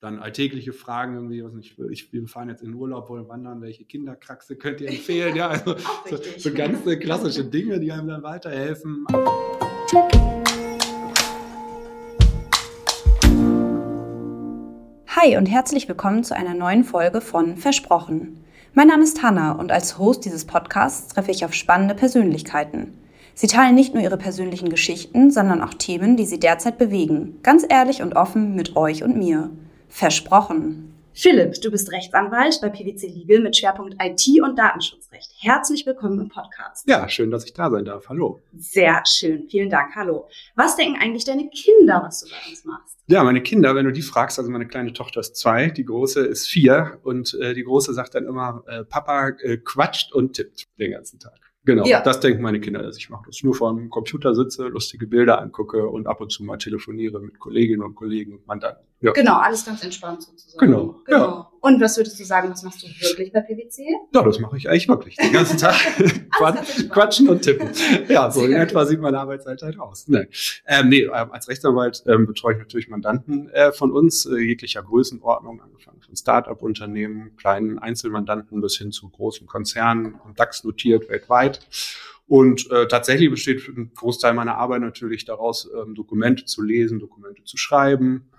dann alltägliche Fragen irgendwie, was nicht, ich, wir fahren jetzt in den Urlaub, wollen wandern, welche Kinderkraxe könnt ihr empfehlen? Ja, also so, so ganz klassische Dinge, die einem dann weiterhelfen. Hi und herzlich willkommen zu einer neuen Folge von Versprochen. Mein Name ist Hanna und als Host dieses Podcasts treffe ich auf spannende Persönlichkeiten. Sie teilen nicht nur ihre persönlichen Geschichten, sondern auch Themen, die sie derzeit bewegen, ganz ehrlich und offen mit euch und mir. Versprochen. Philipp, du bist Rechtsanwalt bei PwC Legal mit Schwerpunkt IT und Datenschutzrecht. Herzlich willkommen im Podcast. Ja, schön, dass ich da sein darf. Hallo. Sehr schön. Vielen Dank. Hallo. Was denken eigentlich deine Kinder, was du bei uns machst? Ja, meine Kinder, wenn du die fragst, also meine kleine Tochter ist zwei, die große ist vier und äh, die große sagt dann immer, äh, Papa äh, quatscht und tippt den ganzen Tag. Genau, ja. das denken meine Kinder, dass ich mache. Dass ich nur vor dem Computer sitze, lustige Bilder angucke und ab und zu mal telefoniere mit Kolleginnen und Kollegen und Mandanten. Ja. Genau, alles ganz entspannt sozusagen. Genau. genau. Ja. Und was würdest du sagen, was machst du wirklich bei PwC? Ja, das mache ich eigentlich wirklich. Den ganzen Tag quatschen und tippen. Ja, so in etwa sieht meine Arbeitszeit halt aus. Nee, ähm, nee ähm, als Rechtsanwalt ähm, betreue ich natürlich Mandanten äh, von uns, äh, jeglicher Größenordnung, angefangen von Start-up-Unternehmen, kleinen Einzelmandanten bis hin zu großen Konzernen und DAX notiert weltweit. Und äh, tatsächlich besteht ein Großteil meiner Arbeit natürlich daraus, ähm, Dokumente zu lesen, Dokumente zu schreiben,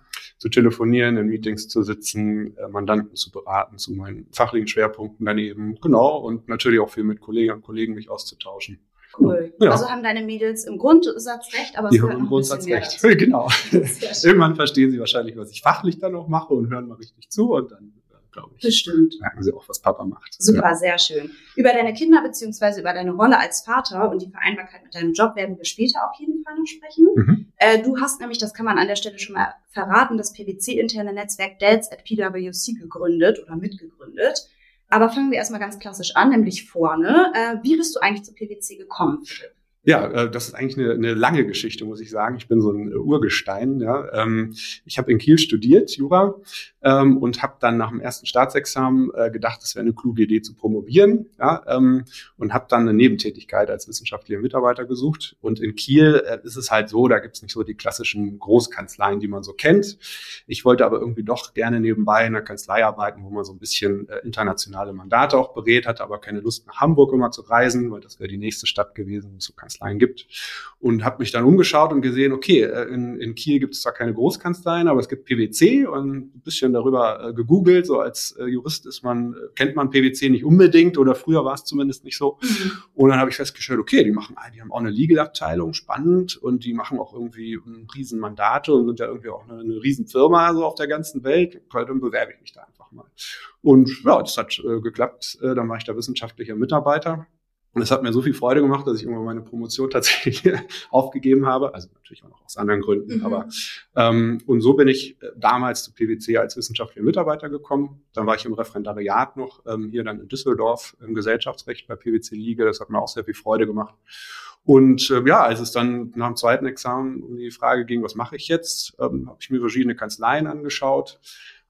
zu telefonieren, in Meetings zu sitzen, äh, Mandanten zu beraten, zu meinen fachlichen Schwerpunkten daneben. Genau. Und natürlich auch viel mit Kolleginnen und Kollegen mich auszutauschen. Cool. Ja. Also haben deine Mädels im Grundsatz recht, aber die haben im Grundsatz recht. Genau. Irgendwann verstehen sie wahrscheinlich, was ich fachlich dann auch mache und hören mal richtig zu und dann glaube ich. Bestimmt. Merken sie auch, was Papa macht. Super, ja. sehr schön. Über deine Kinder beziehungsweise über deine Rolle als Vater und die Vereinbarkeit mit deinem Job werden wir später auf jeden Fall noch sprechen. Mhm. Äh, du hast nämlich, das kann man an der Stelle schon mal verraten, das PwC-interne Netzwerk DELS at PwC gegründet oder mitgegründet. Aber fangen wir erstmal ganz klassisch an, nämlich vorne. Äh, wie bist du eigentlich zu PwC gekommen, Philipp? Ja, äh, das ist eigentlich eine, eine lange Geschichte, muss ich sagen. Ich bin so ein Urgestein. Ja. Ähm, ich habe in Kiel studiert, Jura, ähm, und habe dann nach dem ersten Staatsexamen äh, gedacht, es wäre eine kluge Idee zu promovieren. Ja, ähm, und habe dann eine Nebentätigkeit als wissenschaftlicher Mitarbeiter gesucht. Und in Kiel äh, ist es halt so, da gibt's nicht so die klassischen Großkanzleien, die man so kennt. Ich wollte aber irgendwie doch gerne nebenbei in einer Kanzlei arbeiten, wo man so ein bisschen internationale Mandate auch berät, hatte aber keine Lust nach Hamburg immer zu reisen, weil das wäre die nächste Stadt gewesen, wo es Kanzleien gibt. Und habe mich dann umgeschaut und gesehen, okay, äh, in, in Kiel gibt es zwar keine Großkanzleien, aber es gibt PwC und ein bisschen darüber äh, gegoogelt. So als äh, Jurist ist man, äh, kennt man PwC nicht unbedingt oder früher war es zumindest nicht so. Mhm. Und dann habe ich festgestellt, okay, die machen, die haben auch eine Legal-Abteilung, spannend, und die machen auch irgendwie riesen Mandate und sind ja irgendwie auch eine, eine riesen Firma so auf der ganzen Welt. Dann bewerbe ich mich da einfach mal. Und ja, das hat äh, geklappt. Äh, dann war ich da wissenschaftlicher Mitarbeiter und es hat mir so viel Freude gemacht, dass ich irgendwann meine Promotion tatsächlich aufgegeben habe. Also natürlich auch noch aus anderen Gründen. Mhm. Aber ähm, und so bin ich äh, damals zu PwC als wissenschaftlicher Mitarbeiter gekommen. Dann war ich im Referendariat noch ähm, hier dann in Düsseldorf im Gesellschaftsrecht bei PwC Liga. Das hat mir auch sehr viel Freude gemacht. Und äh, ja, als es dann nach dem zweiten Examen um die Frage ging, was mache ich jetzt, ähm, habe ich mir verschiedene Kanzleien angeschaut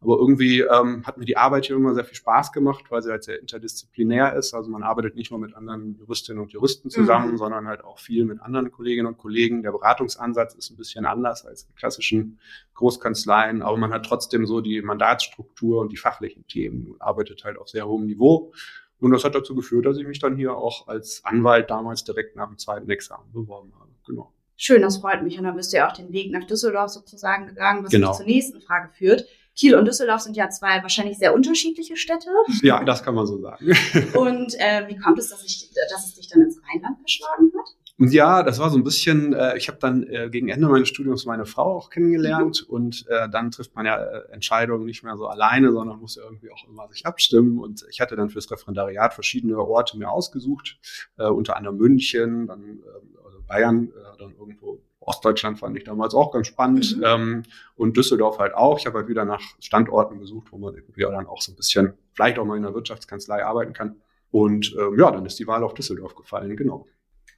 aber irgendwie ähm, hat mir die Arbeit hier immer sehr viel Spaß gemacht, weil sie halt sehr interdisziplinär ist. Also man arbeitet nicht nur mit anderen Juristinnen und Juristen zusammen, mhm. sondern halt auch viel mit anderen Kolleginnen und Kollegen. Der Beratungsansatz ist ein bisschen anders als die klassischen Großkanzleien, aber man hat trotzdem so die Mandatsstruktur und die fachlichen Themen und arbeitet halt auf sehr hohem Niveau. Und das hat dazu geführt, dass ich mich dann hier auch als Anwalt damals direkt nach dem zweiten Examen beworben habe. Genau. Schön, das freut mich. Und dann bist du ja auch den Weg nach Düsseldorf sozusagen gegangen, was genau. mich zur nächsten Frage führt. Kiel und Düsseldorf sind ja zwei wahrscheinlich sehr unterschiedliche Städte. Ja, das kann man so sagen. und äh, wie kommt es, dass, ich, dass es dich dann ins Rheinland verschlagen hat? Ja, das war so ein bisschen, äh, ich habe dann äh, gegen Ende meines Studiums meine Frau auch kennengelernt mhm. und äh, dann trifft man ja äh, Entscheidungen nicht mehr so alleine, sondern muss ja irgendwie auch immer sich abstimmen und ich hatte dann fürs Referendariat verschiedene Orte mir ausgesucht, äh, unter anderem München, dann äh, also Bayern, äh, dann irgendwo Ostdeutschland fand ich damals auch ganz spannend mhm. ähm, und Düsseldorf halt auch. Ich habe halt wieder nach Standorten gesucht, wo man irgendwie dann auch so ein bisschen vielleicht auch mal in der Wirtschaftskanzlei arbeiten kann. Und ähm, ja, dann ist die Wahl auf Düsseldorf gefallen, genau.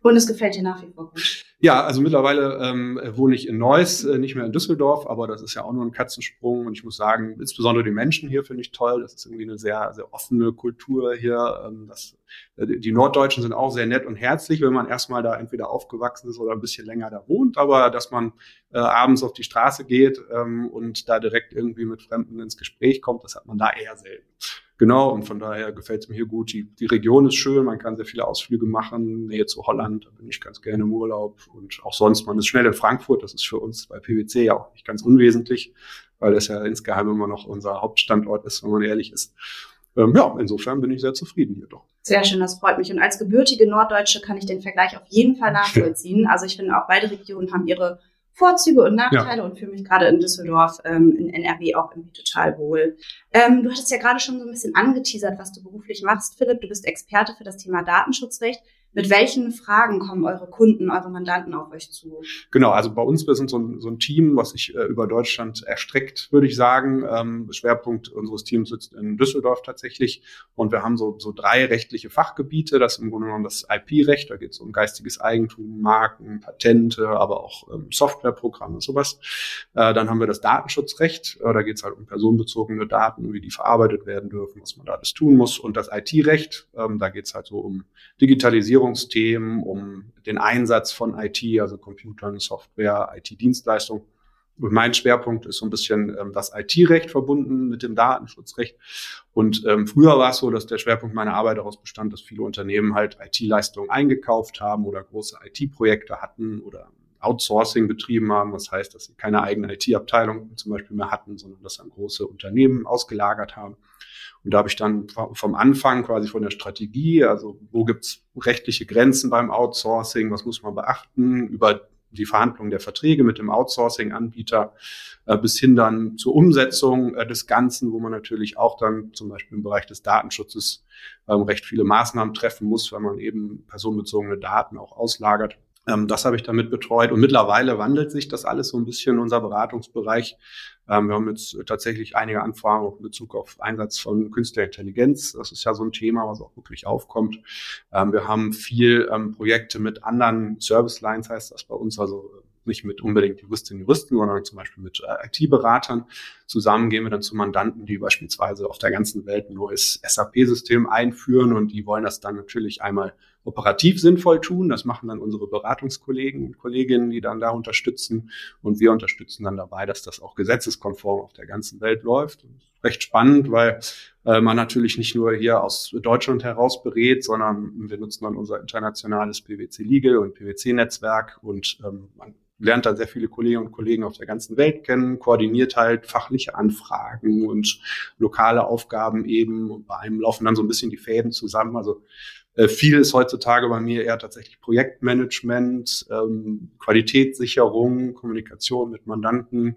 Und es gefällt dir nach wie vor gut? Ja, also mittlerweile ähm, wohne ich in Neuss, äh, nicht mehr in Düsseldorf, aber das ist ja auch nur ein Katzensprung. Und ich muss sagen, insbesondere die Menschen hier finde ich toll. Das ist irgendwie eine sehr, sehr offene Kultur hier. Ähm, das, äh, die Norddeutschen sind auch sehr nett und herzlich, wenn man erstmal da entweder aufgewachsen ist oder ein bisschen länger da wohnt. Aber dass man äh, abends auf die Straße geht ähm, und da direkt irgendwie mit Fremden ins Gespräch kommt, das hat man da eher selten. Genau, und von daher gefällt es mir hier gut. Die, die Region ist schön, man kann sehr viele Ausflüge machen. Nähe zu Holland, da bin ich ganz gerne im Urlaub. Und auch sonst, man ist schnell in Frankfurt, das ist für uns bei PwC ja auch nicht ganz unwesentlich, weil das ja insgeheim immer noch unser Hauptstandort ist, wenn man ehrlich ist. Ähm, ja, insofern bin ich sehr zufrieden hier doch. Sehr schön, das freut mich. Und als gebürtige Norddeutsche kann ich den Vergleich auf jeden Fall nachvollziehen. Also ich finde auch beide Regionen haben ihre Vorzüge und Nachteile ja. und fühle mich gerade in Düsseldorf, ähm, in NRW auch irgendwie total wohl. Ähm, du hattest ja gerade schon so ein bisschen angeteasert, was du beruflich machst, Philipp. Du bist Experte für das Thema Datenschutzrecht. Mit welchen Fragen kommen eure Kunden, eure Mandanten auf euch zu? Genau, also bei uns, wir sind so ein, so ein Team, was sich äh, über Deutschland erstreckt, würde ich sagen. Ähm, Schwerpunkt unseres Teams sitzt in Düsseldorf tatsächlich. Und wir haben so, so drei rechtliche Fachgebiete. Das ist im Grunde genommen das IP-Recht, da geht es um geistiges Eigentum, Marken, Patente, aber auch ähm, Softwareprogramme, sowas. Äh, dann haben wir das Datenschutzrecht, äh, da geht es halt um personenbezogene Daten, wie die verarbeitet werden dürfen, was man da alles tun muss. Und das IT-Recht, ähm, da geht es halt so um Digitalisierung Digitalisierungsthemen, um den Einsatz von IT, also Computern, Software, IT-Dienstleistungen. Und mein Schwerpunkt ist so ein bisschen ähm, das IT-Recht verbunden mit dem Datenschutzrecht. Und ähm, früher war es so, dass der Schwerpunkt meiner Arbeit daraus bestand, dass viele Unternehmen halt IT-Leistungen eingekauft haben oder große IT-Projekte hatten oder Outsourcing betrieben haben. Das heißt, dass sie keine eigene IT-Abteilung zum Beispiel mehr hatten, sondern das an große Unternehmen ausgelagert haben. Und da habe ich dann vom Anfang quasi von der Strategie, also wo gibt's rechtliche Grenzen beim Outsourcing, was muss man beachten, über die Verhandlung der Verträge mit dem Outsourcing-Anbieter äh, bis hin dann zur Umsetzung äh, des Ganzen, wo man natürlich auch dann zum Beispiel im Bereich des Datenschutzes ähm, recht viele Maßnahmen treffen muss, weil man eben personenbezogene Daten auch auslagert. Ähm, das habe ich damit betreut und mittlerweile wandelt sich das alles so ein bisschen in unser Beratungsbereich. Ähm, wir haben jetzt tatsächlich einige Anfragen auch in Bezug auf Einsatz von künstlicher Intelligenz. Das ist ja so ein Thema, was auch wirklich aufkommt. Ähm, wir haben viel ähm, Projekte mit anderen Service Lines, heißt das bei uns, also nicht mit unbedingt Juristinnen und Juristen, sondern zum Beispiel mit äh, IT-Beratern. Zusammen gehen wir dann zu Mandanten, die beispielsweise auf der ganzen Welt ein neues SAP-System einführen und die wollen das dann natürlich einmal operativ sinnvoll tun. Das machen dann unsere Beratungskollegen und Kolleginnen, die dann da unterstützen. Und wir unterstützen dann dabei, dass das auch gesetzeskonform auf der ganzen Welt läuft. Recht spannend, weil äh, man natürlich nicht nur hier aus Deutschland heraus berät, sondern wir nutzen dann unser internationales PwC Legal und PwC Netzwerk und ähm, man lernt dann sehr viele Kolleginnen und Kollegen auf der ganzen Welt kennen, koordiniert halt fachliche Anfragen und lokale Aufgaben eben und bei einem laufen dann so ein bisschen die Fäden zusammen. Also äh, viel ist heutzutage bei mir eher tatsächlich Projektmanagement, ähm, Qualitätssicherung, Kommunikation mit Mandanten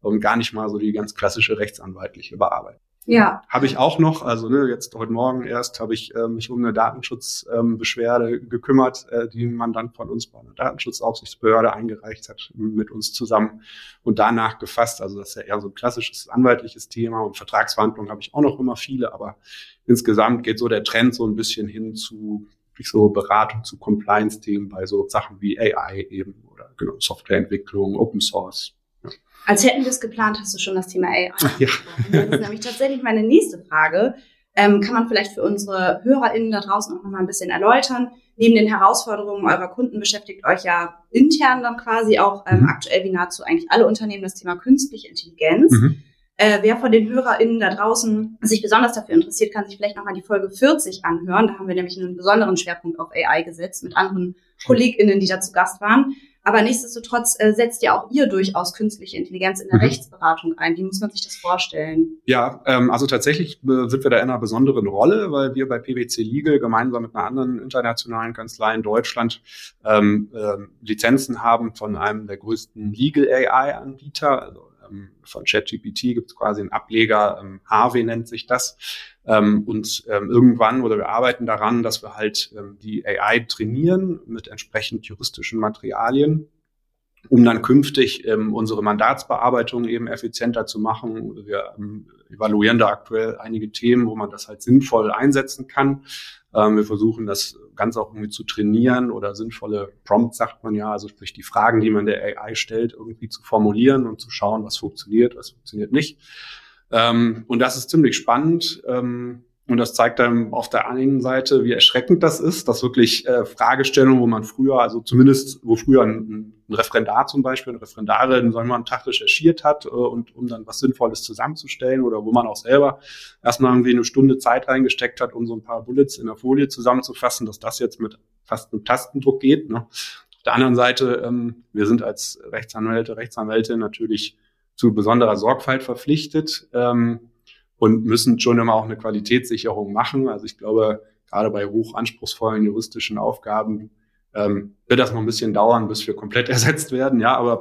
und gar nicht mal so die ganz klassische rechtsanwaltliche Bearbeitung. Ja. Habe ich auch noch, also ne, jetzt heute Morgen erst habe ich äh, mich um eine Datenschutzbeschwerde ähm, gekümmert, äh, die ein Mandant von uns bei einer Datenschutzaufsichtsbehörde eingereicht hat, mit uns zusammen und danach gefasst. Also das ist ja eher so ein klassisches anwaltliches Thema und Vertragsverhandlungen habe ich auch noch immer viele, aber insgesamt geht so der Trend so ein bisschen hin zu so Beratung zu Compliance-Themen bei so Sachen wie AI eben oder genau, Softwareentwicklung, Open Source, als hätten wir es geplant, hast du schon das Thema AI. Ja. Das ist nämlich tatsächlich meine nächste Frage. Ähm, kann man vielleicht für unsere HörerInnen da draußen auch noch mal ein bisschen erläutern? Neben den Herausforderungen eurer Kunden beschäftigt euch ja intern dann quasi auch ähm, mhm. aktuell wie nahezu eigentlich alle Unternehmen das Thema künstliche Intelligenz. Mhm. Äh, wer von den HörerInnen da draußen sich besonders dafür interessiert, kann sich vielleicht nochmal die Folge 40 anhören. Da haben wir nämlich einen besonderen Schwerpunkt auf AI gesetzt mit anderen KollegInnen, die da zu Gast waren. Aber nichtsdestotrotz äh, setzt ja auch ihr durchaus künstliche Intelligenz in der mhm. Rechtsberatung ein. Wie muss man sich das vorstellen? Ja, ähm, also tatsächlich äh, sind wir da in einer besonderen Rolle, weil wir bei PwC Legal gemeinsam mit einer anderen internationalen Kanzlei in Deutschland ähm, äh, Lizenzen haben von einem der größten Legal AI-Anbieter, also ähm, von ChatGPT gibt es quasi einen Ableger, ähm, Harvey nennt sich das. Ähm, und ähm, irgendwann oder wir arbeiten daran, dass wir halt ähm, die AI trainieren mit entsprechend juristischen Materialien, um dann künftig ähm, unsere Mandatsbearbeitung eben effizienter zu machen. Wir ähm, evaluieren da aktuell einige Themen, wo man das halt sinnvoll einsetzen kann. Ähm, wir versuchen das ganz auch irgendwie zu trainieren oder sinnvolle Prompts, sagt man ja, also sprich die Fragen, die man der AI stellt, irgendwie zu formulieren und zu schauen, was funktioniert, was funktioniert nicht. Ähm, und das ist ziemlich spannend. Ähm, und das zeigt dann auf der einen Seite, wie erschreckend das ist, dass wirklich äh, Fragestellungen, wo man früher, also zumindest, wo früher ein, ein Referendar zum Beispiel, eine Referendarin, sagen wir mal, einen Tag recherchiert hat, äh, und um dann was Sinnvolles zusammenzustellen oder wo man auch selber erstmal irgendwie eine Stunde Zeit reingesteckt hat, um so ein paar Bullets in der Folie zusammenzufassen, dass das jetzt mit fast einem Tastendruck geht. Ne? Auf der anderen Seite, ähm, wir sind als Rechtsanwälte, Rechtsanwälte natürlich zu besonderer Sorgfalt verpflichtet. Ähm, und müssen schon immer auch eine Qualitätssicherung machen. Also ich glaube, gerade bei hochanspruchsvollen juristischen Aufgaben ähm, wird das noch ein bisschen dauern, bis wir komplett ersetzt werden. Ja, aber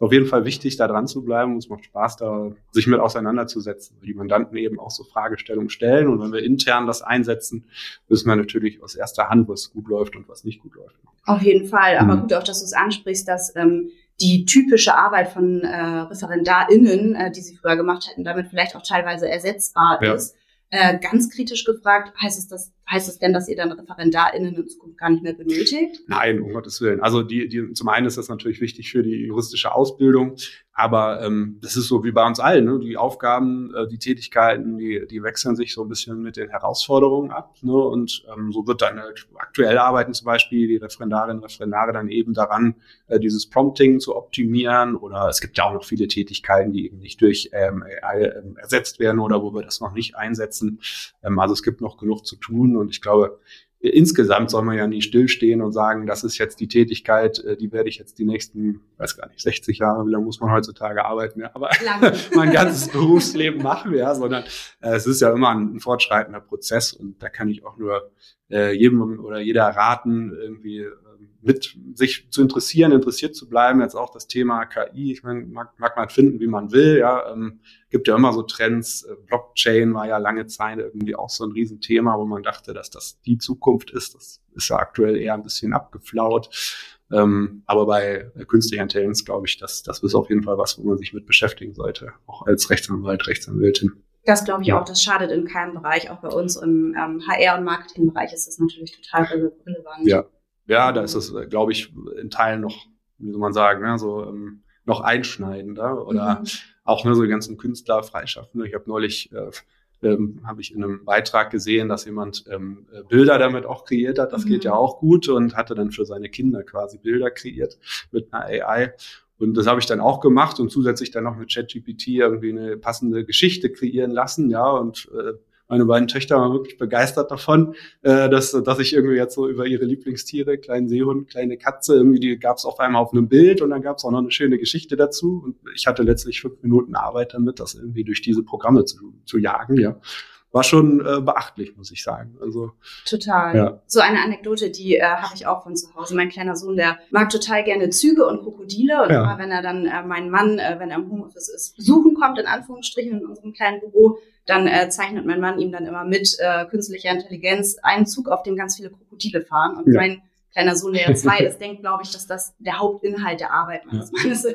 auf jeden Fall wichtig, da dran zu bleiben. Es macht Spaß, da sich mit auseinanderzusetzen, weil die Mandanten eben auch so Fragestellungen stellen. Und wenn wir intern das einsetzen, wissen wir natürlich aus erster Hand, was gut läuft und was nicht gut läuft. Auf jeden Fall. Aber mhm. gut auch, dass du es ansprichst, dass ähm, die typische Arbeit von äh, ReferendarInnen, äh, die sie früher gemacht hätten, damit vielleicht auch teilweise ersetzbar ja. ist. Äh, ganz kritisch gefragt, heißt es, das, heißt es denn, dass ihr dann ReferendarInnen in Zukunft gar nicht mehr benötigt? Nein, um Gottes Willen. Also die, die, zum einen ist das natürlich wichtig für die juristische Ausbildung, aber ähm, das ist so wie bei uns allen. Ne? Die Aufgaben, äh, die Tätigkeiten, die, die wechseln sich so ein bisschen mit den Herausforderungen ab. Ne? Und ähm, so wird dann halt aktuell arbeiten zum Beispiel die Referendarinnen Referendare dann eben daran, äh, dieses Prompting zu optimieren. Oder es gibt ja auch noch viele Tätigkeiten, die eben nicht durch ähm, AI ähm, ersetzt werden oder wo wir das noch nicht einsetzen. Ähm, also es gibt noch genug zu tun. Und ich glaube, insgesamt soll man ja nie stillstehen und sagen, das ist jetzt die Tätigkeit, äh, die werde ich jetzt die nächsten, weiß gar nicht, 60 Jahre, wie lange muss man heutzutage arbeiten, ja, aber mein ganzes Berufsleben machen, ja, sondern äh, es ist ja immer ein, ein, fortschreitender Prozess und da kann ich auch nur äh, jedem oder jeder raten, irgendwie mit sich zu interessieren, interessiert zu bleiben. Jetzt auch das Thema KI. Ich meine, mag, mag man finden, wie man will. Ja, ähm, gibt ja immer so Trends. Äh, Blockchain war ja lange Zeit irgendwie auch so ein Riesenthema, wo man dachte, dass das die Zukunft ist. Das ist ja aktuell eher ein bisschen abgeflaut. Ähm, aber bei künstlicher Intelligenz glaube ich, dass das ist auf jeden Fall was, wo man sich mit beschäftigen sollte, auch als Rechtsanwalt, Rechtsanwältin. Das glaube ich ja. auch, das schadet in keinem Bereich. Auch bei uns im ähm, HR- und Marketingbereich ist das natürlich total relevant. Ja, ja, da ist es, äh, glaube ich, in Teilen noch, wie soll man sagen, ne, so ähm, noch einschneidender oder mhm. auch ne, so die ganzen Künstler freischaffen. Ich habe neulich äh, ähm, habe ich in einem Beitrag gesehen, dass jemand ähm, äh, Bilder damit auch kreiert hat. Das mhm. geht ja auch gut und hatte dann für seine Kinder quasi Bilder kreiert mit einer AI. Und das habe ich dann auch gemacht und zusätzlich dann noch mit ChatGPT irgendwie eine passende Geschichte kreieren lassen, ja, und äh, meine beiden Töchter waren wirklich begeistert davon, äh, dass, dass ich irgendwie jetzt so über ihre Lieblingstiere, kleinen Seehund, kleine Katze, irgendwie die gab es auf einmal auf einem Bild und dann gab es auch noch eine schöne Geschichte dazu. Und ich hatte letztlich fünf Minuten Arbeit damit, das irgendwie durch diese Programme zu, zu jagen, ja war schon äh, beachtlich, muss ich sagen. Also total. Ja. So eine Anekdote, die äh, habe ich auch von zu Hause. Mein kleiner Sohn, der mag total gerne Züge und Krokodile und ja. immer wenn er dann äh, meinen Mann, äh, wenn er im Homeoffice ist, besuchen kommt in Anführungsstrichen in unserem kleinen Büro, dann äh, zeichnet mein Mann ihm dann immer mit äh, künstlicher Intelligenz einen Zug, auf dem ganz viele Krokodile fahren und ja. mein kleiner Sohn, der ja zwei ist, denkt, glaube ich, dass das der Hauptinhalt der Arbeit meines Mannes ist.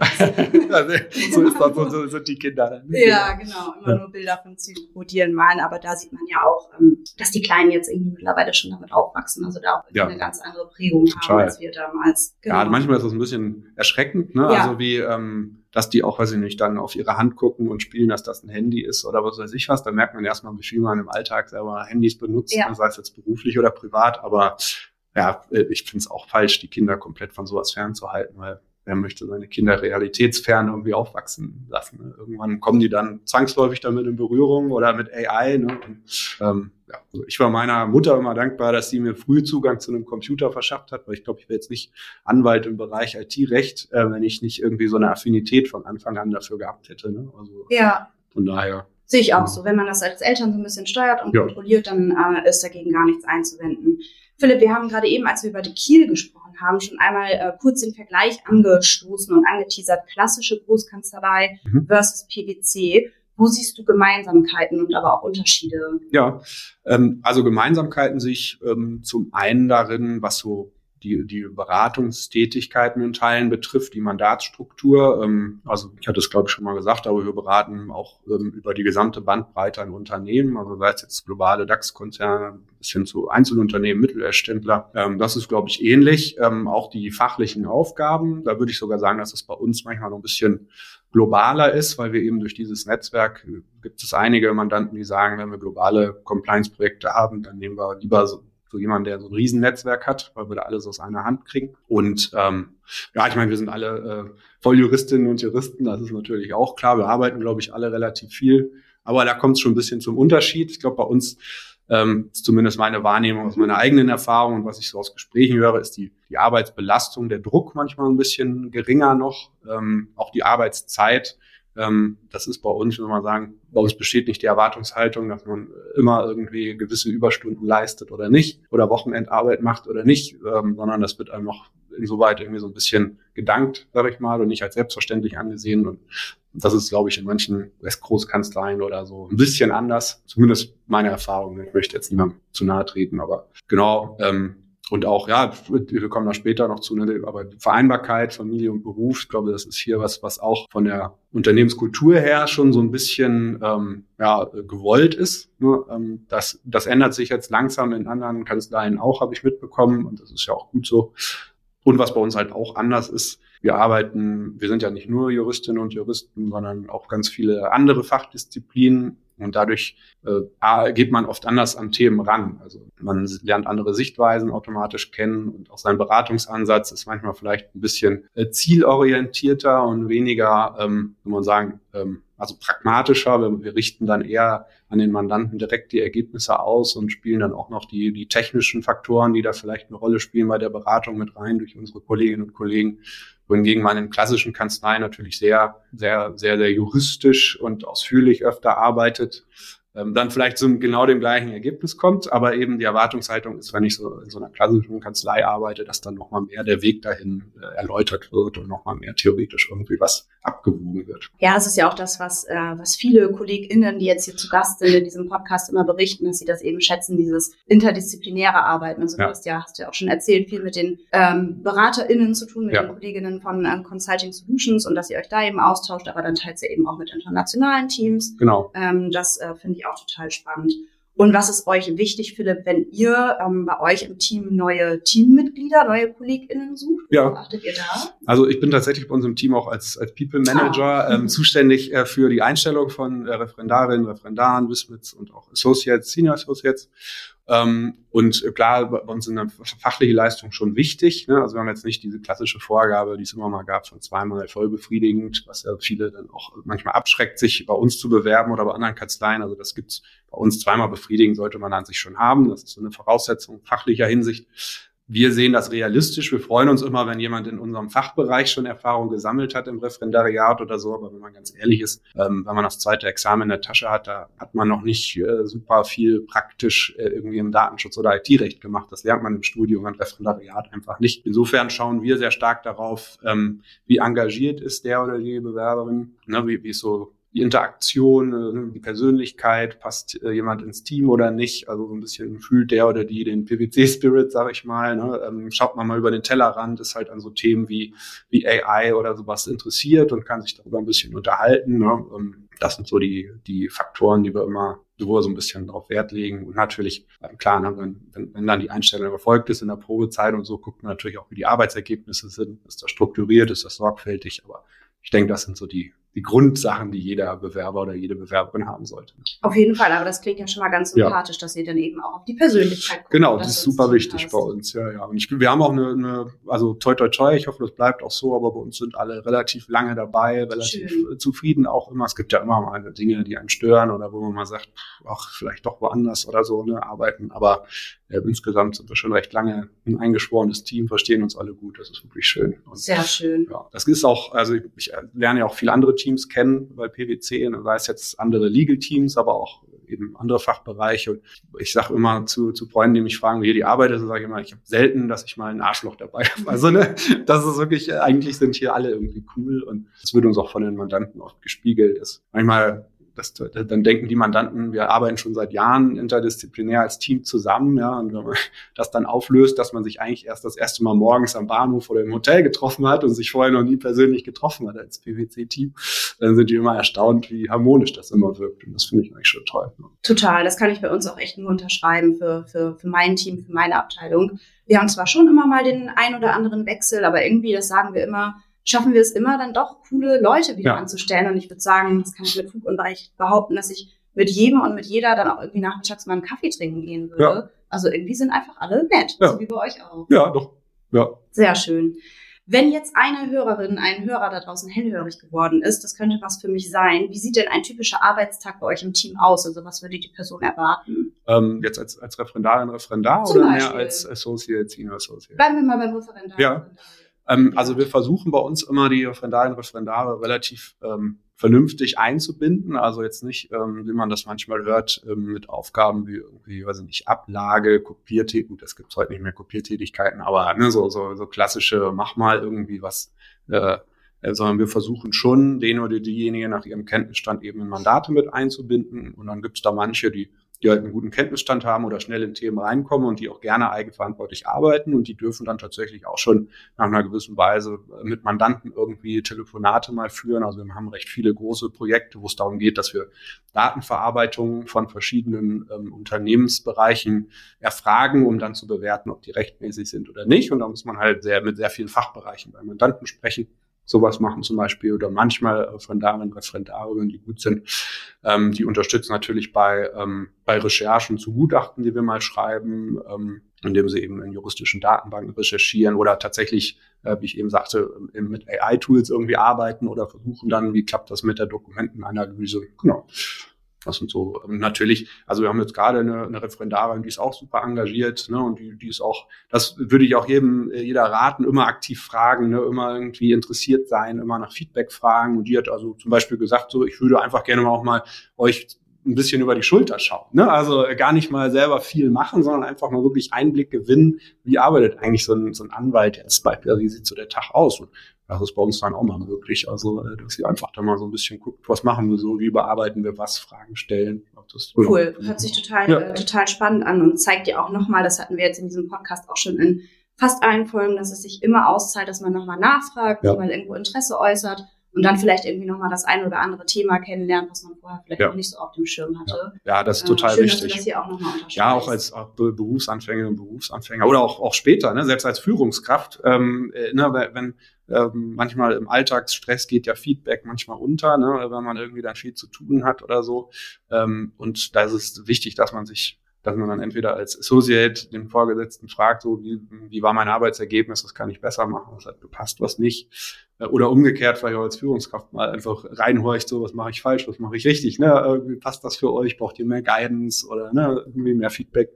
so ist das, so, so sind die Kinder dann. Ja, genau. Immer ja. nur Bilder von Zykodieren malen. Aber da sieht man ja auch, ähm, dass die Kleinen jetzt irgendwie mittlerweile schon damit aufwachsen. Also da auch ja. eine ganz andere Prägung Total. haben als wir damals. Genau. Ja, manchmal ist das ein bisschen erschreckend, ne? Ja. Also wie, ähm, dass die auch, weiß ich nicht, dann auf ihre Hand gucken und spielen, dass das ein Handy ist oder was weiß ich was. Da merkt man erstmal, wie viel man im Alltag selber Handys benutzt, ja. sei es jetzt beruflich oder privat. Aber ja, äh, ich finde es auch falsch, die Kinder komplett von sowas fernzuhalten, weil wer möchte seine Kinder realitätsfern irgendwie aufwachsen lassen. Ne? Irgendwann kommen die dann zwangsläufig damit in Berührung oder mit AI. Ne? Und, ähm, ja, also ich war meiner Mutter immer dankbar, dass sie mir früh Zugang zu einem Computer verschafft hat, weil ich glaube, ich wäre jetzt nicht Anwalt im Bereich IT-Recht, äh, wenn ich nicht irgendwie so eine Affinität von Anfang an dafür gehabt hätte. Ne? Also ja. Von daher. Sehe ich auch ja. so. Wenn man das als Eltern so ein bisschen steuert und ja. kontrolliert, dann äh, ist dagegen gar nichts einzuwenden. Philipp, wir haben gerade eben, als wir über die Kiel gesprochen haben, schon einmal äh, kurz den Vergleich angestoßen und angeteasert. Klassische Großkanzlei mhm. versus PwC. Wo siehst du Gemeinsamkeiten und aber auch Unterschiede? Ja, ähm, also Gemeinsamkeiten sich ähm, zum einen darin, was so die, die Beratungstätigkeiten in Teilen betrifft, die Mandatsstruktur. Ähm, also ich hatte es, glaube ich, schon mal gesagt, aber wir beraten auch ähm, über die gesamte Bandbreite an Unternehmen, also sei es jetzt globale DAX-Konzerne bis hin zu Einzelunternehmen, Mittelständler. Ähm, das ist, glaube ich, ähnlich. Ähm, auch die fachlichen Aufgaben, da würde ich sogar sagen, dass es bei uns manchmal noch ein bisschen globaler ist, weil wir eben durch dieses Netzwerk gibt es einige Mandanten, die sagen, wenn wir globale Compliance-Projekte haben, dann nehmen wir lieber so, so jemanden, der so ein Riesennetzwerk hat, weil wir da alles aus einer Hand kriegen. Und ähm, ja, ich meine, wir sind alle äh, Volljuristinnen und Juristen, das ist natürlich auch klar. Wir arbeiten, glaube ich, alle relativ viel. Aber da kommt es schon ein bisschen zum Unterschied. Ich glaube, bei uns ähm, ist zumindest meine Wahrnehmung aus meiner eigenen Erfahrung und was ich so aus Gesprächen höre, ist die, die Arbeitsbelastung, der Druck manchmal ein bisschen geringer noch, ähm, auch die Arbeitszeit. Ähm, das ist bei uns, wenn man sagen, bei uns besteht nicht die Erwartungshaltung, dass man immer irgendwie gewisse Überstunden leistet oder nicht oder Wochenendarbeit macht oder nicht, ähm, sondern das wird einem noch insoweit irgendwie so ein bisschen gedankt, sage ich mal, und nicht als selbstverständlich angesehen. Und das ist, glaube ich, in manchen Westgroßkanzleien oder so ein bisschen anders. Zumindest meine Erfahrung. Ich möchte jetzt niemandem zu nahe treten, aber genau. Ähm, und auch, ja, wir kommen da später noch zu, ne, aber Vereinbarkeit, Familie und Beruf, ich glaube, das ist hier was, was auch von der Unternehmenskultur her schon so ein bisschen ähm, ja, gewollt ist. Ne? Ähm, das, das ändert sich jetzt langsam in anderen Kanzleien auch, habe ich mitbekommen, und das ist ja auch gut so. Und was bei uns halt auch anders ist, wir arbeiten, wir sind ja nicht nur Juristinnen und Juristen, sondern auch ganz viele andere Fachdisziplinen. Und dadurch äh, geht man oft anders an Themen ran. Also man lernt andere Sichtweisen automatisch kennen und auch sein Beratungsansatz ist manchmal vielleicht ein bisschen äh, zielorientierter und weniger, ähm, wenn man sagen, ähm, also pragmatischer. Wir, wir, richten dann eher an den Mandanten direkt die Ergebnisse aus und spielen dann auch noch die, die technischen Faktoren, die da vielleicht eine Rolle spielen bei der Beratung mit rein durch unsere Kolleginnen und Kollegen wohingegen man in klassischen Kanzleien natürlich sehr, sehr, sehr, sehr juristisch und ausführlich öfter arbeitet ähm, dann vielleicht zu genau dem gleichen Ergebnis kommt, aber eben die Erwartungshaltung ist, wenn ich so in so einer klassischen Kanzlei arbeite, dass dann nochmal mehr der Weg dahin äh, erläutert wird und nochmal mehr theoretisch irgendwie was abgewogen wird. Ja, es ist ja auch das, was, äh, was viele KollegInnen, die jetzt hier zu Gast sind in diesem Podcast immer berichten, dass sie das eben schätzen, dieses interdisziplinäre Arbeiten. Also ja. du hast ja, hast ja auch schon erzählt, viel mit den ähm, BeraterInnen zu tun, mit ja. den Kolleginnen von ähm, Consulting Solutions und dass ihr euch da eben austauscht, aber dann teilt ihr eben auch mit internationalen Teams. Genau. Ähm, das äh, finde ich ich auch total spannend. Und was ist euch wichtig, Philipp, wenn ihr ähm, bei euch im Team neue Teammitglieder, neue KollegInnen sucht? Ja. Was achtet ihr da? Also ich bin tatsächlich bei unserem Team auch als, als People Manager ah. ähm, zuständig äh, für die Einstellung von äh, Referendarinnen, Referendaren, Wismits und auch Associates, Senior Associates. Ähm, und klar, bei uns sind dann fachliche Leistungen schon wichtig. Ne? Also wir haben jetzt nicht diese klassische Vorgabe, die es immer mal gab, von zweimal voll befriedigend, was ja viele dann auch manchmal abschreckt, sich bei uns zu bewerben oder bei anderen Kanzleien. Also das gibt's bei uns zweimal befriedigend, sollte man an sich schon haben. Das ist so eine Voraussetzung fachlicher Hinsicht wir sehen das realistisch. Wir freuen uns immer, wenn jemand in unserem Fachbereich schon Erfahrung gesammelt hat im Referendariat oder so. Aber wenn man ganz ehrlich ist, ähm, wenn man das zweite Examen in der Tasche hat, da hat man noch nicht äh, super viel praktisch äh, irgendwie im Datenschutz oder IT-Recht gemacht. Das lernt man im Studium im Referendariat einfach nicht. Insofern schauen wir sehr stark darauf, ähm, wie engagiert ist der oder die Bewerberin, ne, wie, wie ist so die Interaktion, äh, die Persönlichkeit, passt äh, jemand ins Team oder nicht. Also so ein bisschen fühlt der oder die den PwC-Spirit, sag ich mal. Ne? Ähm, schaut man mal über den Tellerrand, ist halt an so Themen wie, wie AI oder sowas interessiert und kann sich darüber ein bisschen unterhalten. Ne? Ähm, das sind so die, die Faktoren, die wir immer so ein bisschen darauf Wert legen. Und natürlich, äh, klar, ne, wenn, wenn dann die Einstellung erfolgt ist in der Probezeit und so, guckt man natürlich auch, wie die Arbeitsergebnisse sind. Ist das strukturiert, ist das sorgfältig? Aber ich denke, das sind so die, die Grundsachen, die jeder Bewerber oder jede Bewerberin haben sollte. Auf jeden Fall, aber das klingt ja schon mal ganz sympathisch, ja. dass ihr dann eben auch auf die Persönlichkeit guckt. Genau, das ist super wichtig bei uns, ja, ja. Und ich, wir haben auch eine, eine, also toi toi toi, ich hoffe, das bleibt auch so, aber bei uns sind alle relativ lange dabei, relativ Schön. zufrieden auch immer. Es gibt ja immer mal Dinge, die einen stören oder wo man mal sagt, ach, vielleicht doch woanders oder so, ne, arbeiten. Aber äh, insgesamt sind wir schon recht lange ein eingeschworenes Team, verstehen uns alle gut. Das ist wirklich schön. Und, Sehr schön. Ja, das ist auch, also ich, ich lerne ja auch viele andere Teams kennen bei PwC, und sei es jetzt andere Legal Teams, aber auch eben andere Fachbereiche. Und ich sage immer zu, zu Freunden, die mich fragen, wie hier die Arbeit ist, sage ich immer, ich habe selten, dass ich mal ein Arschloch dabei habe. Also ne, das ist wirklich, eigentlich sind hier alle irgendwie cool und es wird uns auch von den Mandanten oft gespiegelt. Ist manchmal das, dann denken die Mandanten, wir arbeiten schon seit Jahren interdisziplinär als Team zusammen, ja, und wenn man das dann auflöst, dass man sich eigentlich erst das erste Mal morgens am Bahnhof oder im Hotel getroffen hat und sich vorher noch nie persönlich getroffen hat als PwC-Team, dann sind die immer erstaunt, wie harmonisch das immer wirkt. Und das finde ich eigentlich schon toll. Ne? Total, das kann ich bei uns auch echt nur unterschreiben für, für, für mein Team, für meine Abteilung. Wir haben zwar schon immer mal den ein oder anderen Wechsel, aber irgendwie, das sagen wir immer, schaffen wir es immer dann doch, coole Leute wieder ja. anzustellen. Und ich würde sagen, das kann ich mit Fug und Recht behaupten, dass ich mit jedem und mit jeder dann auch irgendwie nachmittags mal einen Kaffee trinken gehen würde. Ja. Also irgendwie sind einfach alle nett, ja. so wie bei euch auch. Ja, doch. Ja. Sehr schön. Wenn jetzt eine Hörerin, ein Hörer da draußen hellhörig geworden ist, das könnte was für mich sein. Wie sieht denn ein typischer Arbeitstag bei euch im Team aus? Also was würde die Person erwarten? Ähm, jetzt als, als Referendarin, Referendar Zum oder Beispiel. mehr als Associate, Senior Associate? Bleiben wir mal beim Referendar. Ja. Ähm, also wir versuchen bei uns immer die Referendarinnen und Referendare relativ ähm, vernünftig einzubinden. Also jetzt nicht, ähm, wie man das manchmal hört, ähm, mit Aufgaben wie irgendwie, weiß ich nicht, Ablage, Kopiertätigkeiten, gut, das gibt's heute nicht mehr Kopiertätigkeiten, aber ne, so, so, so klassische, mach mal irgendwie was, äh, äh, sondern wir versuchen schon, den oder diejenige nach ihrem Kenntnisstand eben in Mandate mit einzubinden. Und dann gibt's da manche, die die halt einen guten Kenntnisstand haben oder schnell in Themen reinkommen und die auch gerne eigenverantwortlich arbeiten und die dürfen dann tatsächlich auch schon nach einer gewissen Weise mit Mandanten irgendwie Telefonate mal führen. Also wir haben recht viele große Projekte, wo es darum geht, dass wir Datenverarbeitung von verschiedenen ähm, Unternehmensbereichen erfragen, um dann zu bewerten, ob die rechtmäßig sind oder nicht. Und da muss man halt sehr mit sehr vielen Fachbereichen bei Mandanten sprechen sowas machen zum Beispiel oder manchmal Referendarinnen, Referendarinnen, die gut sind, ähm, die unterstützen natürlich bei, ähm, bei Recherchen zu Gutachten, die wir mal schreiben, ähm, indem sie eben in juristischen Datenbanken recherchieren oder tatsächlich, äh, wie ich eben sagte, mit AI-Tools irgendwie arbeiten oder versuchen dann, wie klappt das mit der Dokumentenanalyse. Genau. Das sind so ähm, natürlich, also wir haben jetzt gerade eine, eine Referendarin, die ist auch super engagiert, ne, und die, die ist auch, das würde ich auch jedem, äh, jeder raten, immer aktiv fragen, ne, immer irgendwie interessiert sein, immer nach Feedback fragen. Und die hat also zum Beispiel gesagt, so, ich würde einfach gerne mal auch mal euch ein bisschen über die Schulter schauen. Ne? Also gar nicht mal selber viel machen, sondern einfach mal wirklich Einblick gewinnen, wie arbeitet eigentlich so ein, so ein Anwalt jetzt bei, wie sieht so der Tag aus? Und das ist bei uns dann auch mal möglich. Also, äh, dass sie einfach da mal so ein bisschen guckt, was machen wir so, wie bearbeiten wir was, Fragen stellen. cool, hört sich total, ja. äh, total spannend an und zeigt dir auch nochmal, das hatten wir jetzt in diesem Podcast auch schon in fast allen Folgen, dass es sich immer auszahlt, dass man nochmal nachfragt, ja. mal irgendwo Interesse äußert und dann vielleicht irgendwie nochmal das ein oder andere Thema kennenlernt, was man vorher vielleicht ja. noch nicht so auf dem Schirm hatte. Ja, ja das ist total Schön, wichtig. Das auch ja, auch als auch Berufsanfänger und Berufsanfänger oder auch, auch später, ne, selbst als Führungskraft, ähm, äh, ne, wenn ähm, manchmal im Alltagsstress geht ja Feedback manchmal unter, ne, wenn man irgendwie dann viel zu tun hat oder so. Ähm, und da ist es wichtig, dass man sich dass man dann entweder als Associate den Vorgesetzten fragt, so wie, wie war mein Arbeitsergebnis, was kann ich besser machen, was hat gepasst, was nicht. Äh, oder umgekehrt, vielleicht auch als Führungskraft mal einfach reinhorcht, so was mache ich falsch, was mache ich richtig, ne? Irgendwie passt das für euch, braucht ihr mehr Guidance oder ne, irgendwie mehr Feedback.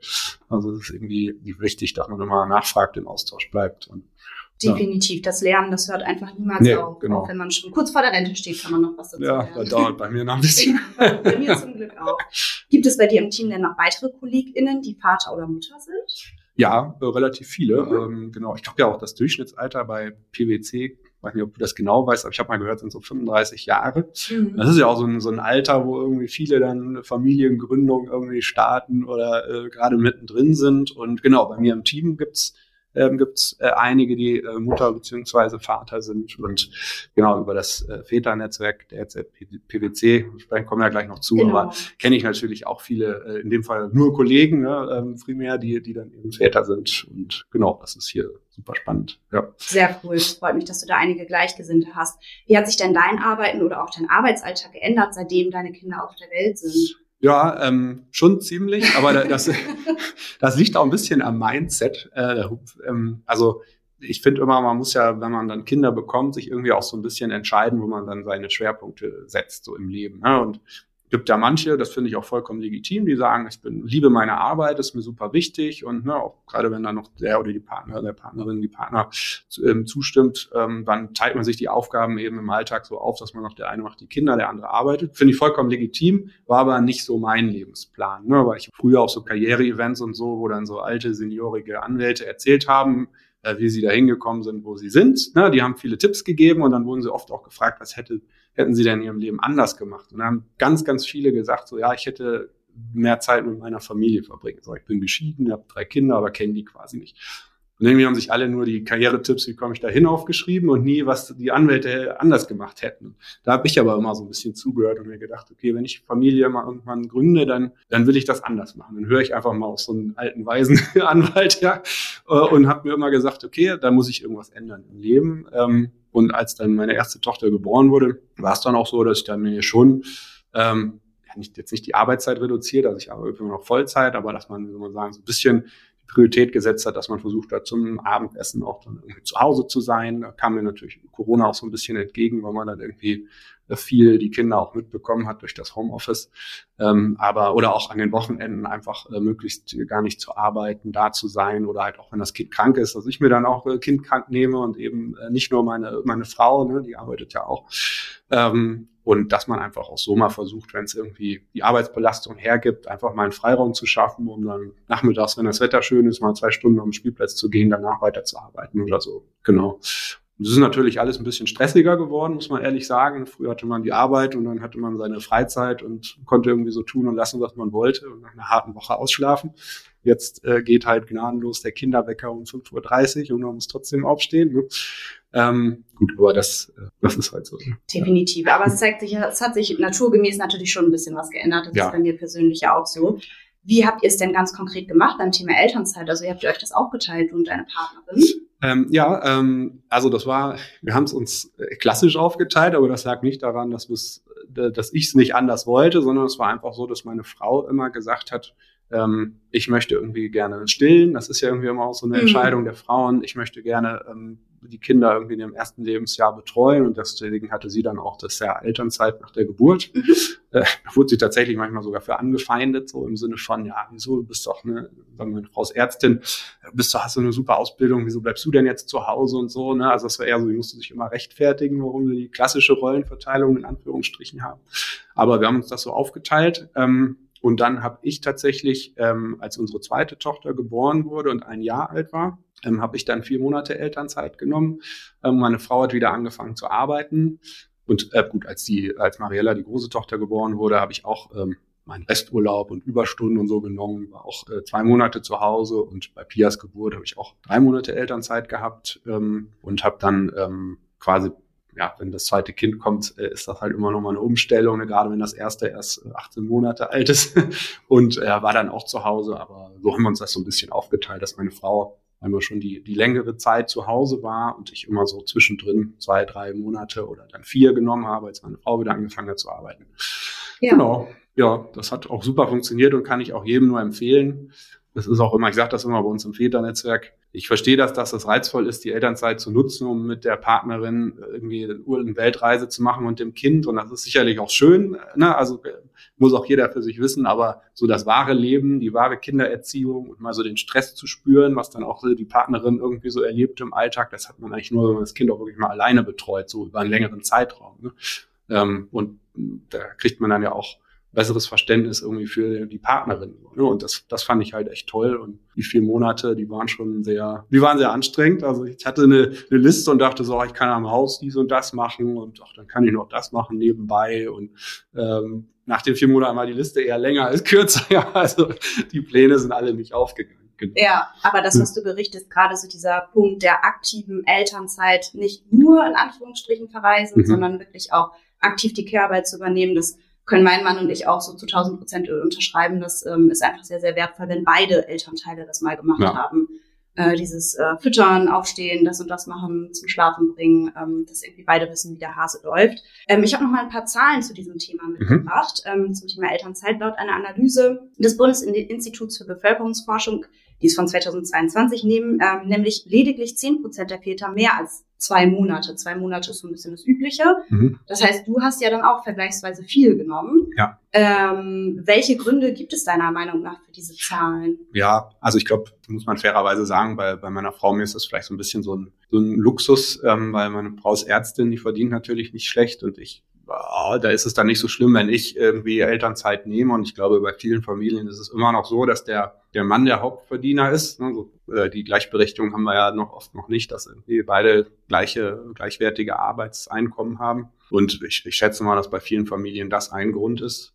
Also es ist irgendwie wichtig, dass man immer nachfragt, im Austausch bleibt. Und Definitiv. Das Lernen, das hört einfach niemals nee, auf. Genau. Auch wenn man schon kurz vor der Rente steht, kann man noch was dazu ja, lernen. Ja, das dauert bei mir noch ein bisschen. bei mir zum Glück auch. Gibt es bei dir im Team denn noch weitere KollegInnen, die Vater oder Mutter sind? Ja, äh, relativ viele. Mhm. Ähm, genau. Ich glaube ja auch das Durchschnittsalter bei PwC, weiß nicht, ob du das genau weißt, aber ich habe mal gehört, sind so 35 Jahre. Mhm. Das ist ja auch so ein, so ein Alter, wo irgendwie viele dann Familiengründung irgendwie starten oder äh, gerade mittendrin sind. Und genau, bei mir im Team gibt's ähm, gibt es äh, einige, die äh, Mutter beziehungsweise Vater sind und genau über das äh, Väternetzwerk der PwC, ich komme ja gleich noch zu, genau. aber kenne ich natürlich auch viele, äh, in dem Fall nur Kollegen, ne, ähm, primär, die, die dann eben Väter sind und genau, das ist hier super spannend. Ja. Sehr cool. Freut mich, dass du da einige Gleichgesinnte hast. Wie hat sich denn dein Arbeiten oder auch dein Arbeitsalltag geändert, seitdem deine Kinder auf der Welt sind? Ja, ähm, schon ziemlich, aber das, das liegt auch ein bisschen am Mindset. Äh, ähm, also ich finde immer, man muss ja, wenn man dann Kinder bekommt, sich irgendwie auch so ein bisschen entscheiden, wo man dann seine Schwerpunkte setzt, so im Leben. Ne? Und gibt ja manche, das finde ich auch vollkommen legitim, die sagen, ich bin, liebe meine Arbeit, ist mir super wichtig und ne, auch gerade wenn dann noch der oder die Partner, der Partnerin, die Partner ähm, zustimmt, ähm, dann teilt man sich die Aufgaben eben im Alltag so auf, dass man noch der eine macht die Kinder, der andere arbeitet. Finde ich vollkommen legitim, war aber nicht so mein Lebensplan, ne, weil ich früher auch so Karriere-Events und so, wo dann so alte seniorige Anwälte erzählt haben, wie sie da hingekommen sind, wo sie sind. Ne, die haben viele Tipps gegeben und dann wurden sie oft auch gefragt, was hätte, hätten sie denn in ihrem Leben anders gemacht? Und dann haben ganz, ganz viele gesagt, so ja, ich hätte mehr Zeit mit meiner Familie verbringen. So, ich bin geschieden, habe drei Kinder, aber kenne die quasi nicht. Und irgendwie haben sich alle nur die Karrieretipps, wie komme ich da hin, aufgeschrieben und nie, was die Anwälte anders gemacht hätten. Da habe ich aber immer so ein bisschen zugehört und mir gedacht, okay, wenn ich Familie mal irgendwann gründe, dann, dann will ich das anders machen. Dann höre ich einfach mal auf so einen alten weisen Anwalt, ja, äh, und habe mir immer gesagt, okay, da muss ich irgendwas ändern im Leben. Ähm, und als dann meine erste Tochter geboren wurde, war es dann auch so, dass ich dann mir schon ähm, nicht, jetzt nicht die Arbeitszeit reduziert, also ich arbeite immer noch Vollzeit, aber dass man, soll man sagen, so ein bisschen Priorität gesetzt hat, dass man versucht hat, zum Abendessen auch dann irgendwie zu Hause zu sein. Da kam mir natürlich Corona auch so ein bisschen entgegen, weil man dann irgendwie viel die Kinder auch mitbekommen hat durch das Homeoffice. Ähm, aber oder auch an den Wochenenden einfach äh, möglichst gar nicht zu arbeiten, da zu sein oder halt auch wenn das Kind krank ist, dass ich mir dann auch äh, Kind krank nehme und eben äh, nicht nur meine meine Frau, ne, die arbeitet ja auch. Ähm, und dass man einfach auch so mal versucht, wenn es irgendwie die Arbeitsbelastung hergibt, einfach mal einen Freiraum zu schaffen, um dann nachmittags, wenn das Wetter schön ist, mal zwei Stunden am Spielplatz zu gehen, danach weiterzuarbeiten oder so. Genau. Das ist natürlich alles ein bisschen stressiger geworden, muss man ehrlich sagen. Früher hatte man die Arbeit und dann hatte man seine Freizeit und konnte irgendwie so tun und lassen, was man wollte und nach einer harten Woche ausschlafen. Jetzt äh, geht halt gnadenlos der Kinderwecker um 5.30 Uhr und man muss trotzdem aufstehen. Ne? Ähm, gut, aber das, äh, das ist halt so. Definitiv. Aber es zeigt sich, es hat sich naturgemäß natürlich schon ein bisschen was geändert. Das ja. ist bei mir persönlich ja auch so. Wie habt ihr es denn ganz konkret gemacht beim Thema Elternzeit? Also ihr habt ihr euch das aufgeteilt und deine Partnerin? Ähm, ja, ähm, also das war, wir haben es uns äh, klassisch aufgeteilt, aber das lag nicht daran, dass, äh, dass ich es nicht anders wollte, sondern es war einfach so, dass meine Frau immer gesagt hat, ähm, ich möchte irgendwie gerne stillen. Das ist ja irgendwie immer auch so eine mhm. Entscheidung der Frauen. Ich möchte gerne ähm, die Kinder irgendwie in ihrem ersten Lebensjahr betreuen und deswegen hatte sie dann auch das Jahr Elternzeit nach der Geburt. Mhm. Äh, da wurde sie tatsächlich manchmal sogar für angefeindet, so im Sinne von, ja, wieso, du bist doch eine, sagen wir, eine Frau Ärztin, bist du, hast du eine super Ausbildung, wieso bleibst du denn jetzt zu Hause und so, ne? Also das war eher so, die musste sich immer rechtfertigen, warum wir die klassische Rollenverteilung in Anführungsstrichen haben. Aber wir haben uns das so aufgeteilt. Ähm, und dann habe ich tatsächlich, ähm, als unsere zweite Tochter geboren wurde und ein Jahr alt war, ähm, habe ich dann vier Monate Elternzeit genommen. Ähm, meine Frau hat wieder angefangen zu arbeiten. Und äh, gut, als die, als Mariella, die große Tochter, geboren wurde, habe ich auch ähm, meinen Resturlaub und Überstunden und so genommen, war auch äh, zwei Monate zu Hause und bei Pias Geburt habe ich auch drei Monate Elternzeit gehabt ähm, und habe dann ähm, quasi ja, wenn das zweite Kind kommt, äh, ist das halt immer noch mal eine Umstellung, ne? gerade wenn das erste erst 18 äh, Monate alt ist. Und er war dann auch zu Hause, aber so haben wir uns das so ein bisschen aufgeteilt, dass meine Frau einmal schon die, die längere Zeit zu Hause war und ich immer so zwischendrin zwei, drei Monate oder dann vier genommen habe, als meine Frau wieder angefangen hat zu arbeiten. Ja. Genau. Ja, das hat auch super funktioniert und kann ich auch jedem nur empfehlen. Das ist auch immer, ich sage das immer bei uns im Väternetzwerk. Ich verstehe das, dass das reizvoll ist, die Elternzeit zu nutzen, um mit der Partnerin irgendwie eine Weltreise zu machen und dem Kind. Und das ist sicherlich auch schön. Ne? Also muss auch jeder für sich wissen. Aber so das wahre Leben, die wahre Kindererziehung und mal so den Stress zu spüren, was dann auch die Partnerin irgendwie so erlebt im Alltag, das hat man eigentlich nur, wenn man das Kind auch wirklich mal alleine betreut, so über einen längeren Zeitraum. Ne? Ähm, und da kriegt man dann ja auch besseres Verständnis irgendwie für die Partnerin. Und das, das fand ich halt echt toll. Und die vier Monate, die waren schon sehr, die waren sehr anstrengend. Also ich hatte eine, eine Liste und dachte so, ich kann am Haus dies und das machen und ach, dann kann ich noch das machen nebenbei. Und ähm, nach den vier Monaten war die Liste eher länger als kürzer. Ja, also die Pläne sind alle nicht aufgegangen. Genau. Ja, aber das, was du berichtest, gerade so dieser Punkt der aktiven Elternzeit, nicht nur in Anführungsstrichen verreisen, mhm. sondern wirklich auch aktiv die Kehrarbeit zu übernehmen, das können mein Mann und ich auch so zu 1000 Prozent unterschreiben. Das ähm, ist einfach sehr, sehr wertvoll, wenn beide Elternteile das mal gemacht ja. haben. Äh, dieses äh, Füttern, Aufstehen, das und das machen, zum Schlafen bringen, ähm, dass irgendwie beide wissen, wie der Hase läuft. Ähm, ich habe noch mal ein paar Zahlen zu diesem Thema mhm. mitgebracht, mhm. ähm, zum Thema Elternzeit. Laut einer Analyse des Bundesinstituts für Bevölkerungsforschung, die ist von 2022 nehmen, ähm, nämlich lediglich 10 Prozent der Väter mehr als zwei Monate. Zwei Monate ist so ein bisschen das Übliche. Mhm. Das heißt, du hast ja dann auch vergleichsweise viel genommen. Ja. Ähm, welche Gründe gibt es deiner Meinung nach für diese Zahlen? Ja, also ich glaube, muss man fairerweise sagen, bei, bei meiner Frau mir ist das vielleicht so ein bisschen so ein, so ein Luxus, ähm, weil meine Frau ist Ärztin, die verdient natürlich nicht schlecht und ich oh, da ist es dann nicht so schlimm, wenn ich irgendwie Elternzeit nehme. Und ich glaube, bei vielen Familien ist es immer noch so, dass der, der Mann der Hauptverdiener ist. Ne? Äh, die Gleichberechtigung haben wir ja noch oft noch nicht, dass irgendwie beide gleiche, gleichwertige Arbeitseinkommen haben. Und ich, ich schätze mal, dass bei vielen Familien das ein Grund ist,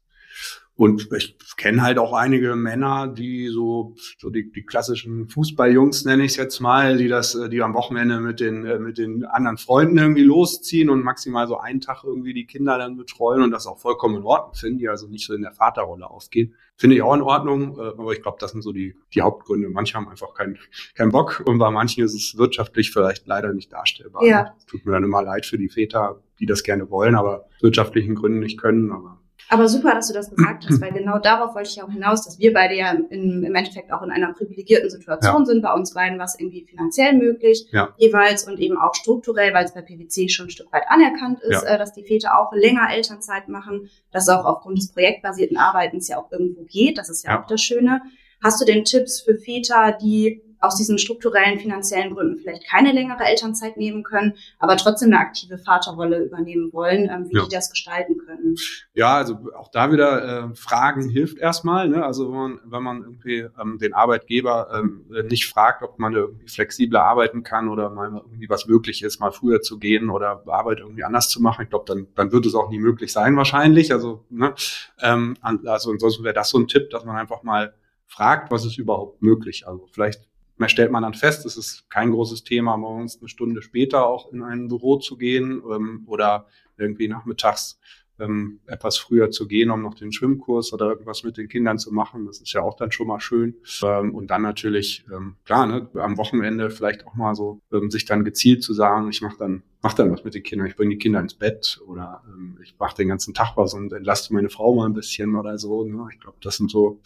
und ich kenne halt auch einige Männer, die so, so die, die klassischen Fußballjungs nenne ich es jetzt mal, die das, äh, die am Wochenende mit den, äh, mit den anderen Freunden irgendwie losziehen und maximal so einen Tag irgendwie die Kinder dann betreuen und das auch vollkommen in Ordnung finden, die also nicht so in der Vaterrolle aufgehen. Finde ich auch in Ordnung, äh, aber ich glaube, das sind so die, die Hauptgründe. Manche haben einfach keinen keinen Bock und bei manchen ist es wirtschaftlich vielleicht leider nicht darstellbar. Ja. Tut mir dann immer leid für die Väter, die das gerne wollen, aber wirtschaftlichen Gründen nicht können, aber aber super, dass du das gesagt hast, weil genau darauf wollte ich auch hinaus, dass wir beide ja in, im Endeffekt auch in einer privilegierten Situation ja. sind. Bei uns beiden was irgendwie finanziell möglich, ja. jeweils und eben auch strukturell, weil es bei PwC schon ein Stück weit anerkannt ist, ja. äh, dass die Väter auch länger Elternzeit machen, dass auch aufgrund des projektbasierten Arbeitens ja auch irgendwo geht. Das ist ja, auch das Schöne. Hast du denn Tipps für Väter, die aus diesen strukturellen finanziellen Gründen vielleicht keine längere Elternzeit nehmen können, aber trotzdem eine aktive Vaterrolle übernehmen wollen, ähm, wie ja. die das gestalten können. Ja, also auch da wieder äh, Fragen hilft erstmal. Ne? Also wenn man, wenn man irgendwie ähm, den Arbeitgeber ähm, nicht fragt, ob man irgendwie flexibler arbeiten kann oder mal irgendwie was möglich ist, mal früher zu gehen oder Arbeit irgendwie anders zu machen, ich glaube, dann, dann wird es auch nie möglich sein wahrscheinlich. Also, ne? ähm, also ansonsten wäre das so ein Tipp, dass man einfach mal fragt, was ist überhaupt möglich. Also vielleicht stellt man dann fest, es ist kein großes Thema, morgens eine Stunde später auch in ein Büro zu gehen ähm, oder irgendwie nachmittags ähm, etwas früher zu gehen, um noch den Schwimmkurs oder irgendwas mit den Kindern zu machen. Das ist ja auch dann schon mal schön. Ähm, und dann natürlich, ähm, klar, ne, am Wochenende vielleicht auch mal so, ähm, sich dann gezielt zu sagen, ich mache dann, mach dann was mit den Kindern, ich bringe die Kinder ins Bett oder ähm, ich mache den ganzen Tag was und entlaste meine Frau mal ein bisschen oder so. Ne? Ich glaube, das sind so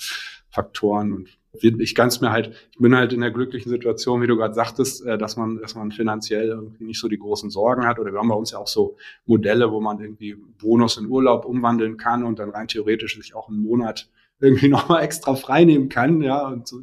Faktoren und ich kann es halt, ich bin halt in der glücklichen Situation, wie du gerade sagtest, äh, dass man, dass man finanziell irgendwie nicht so die großen Sorgen hat. Oder wir haben bei uns ja auch so Modelle, wo man irgendwie Bonus in Urlaub umwandeln kann und dann rein theoretisch sich auch einen Monat irgendwie nochmal extra frei nehmen kann, ja. Und so,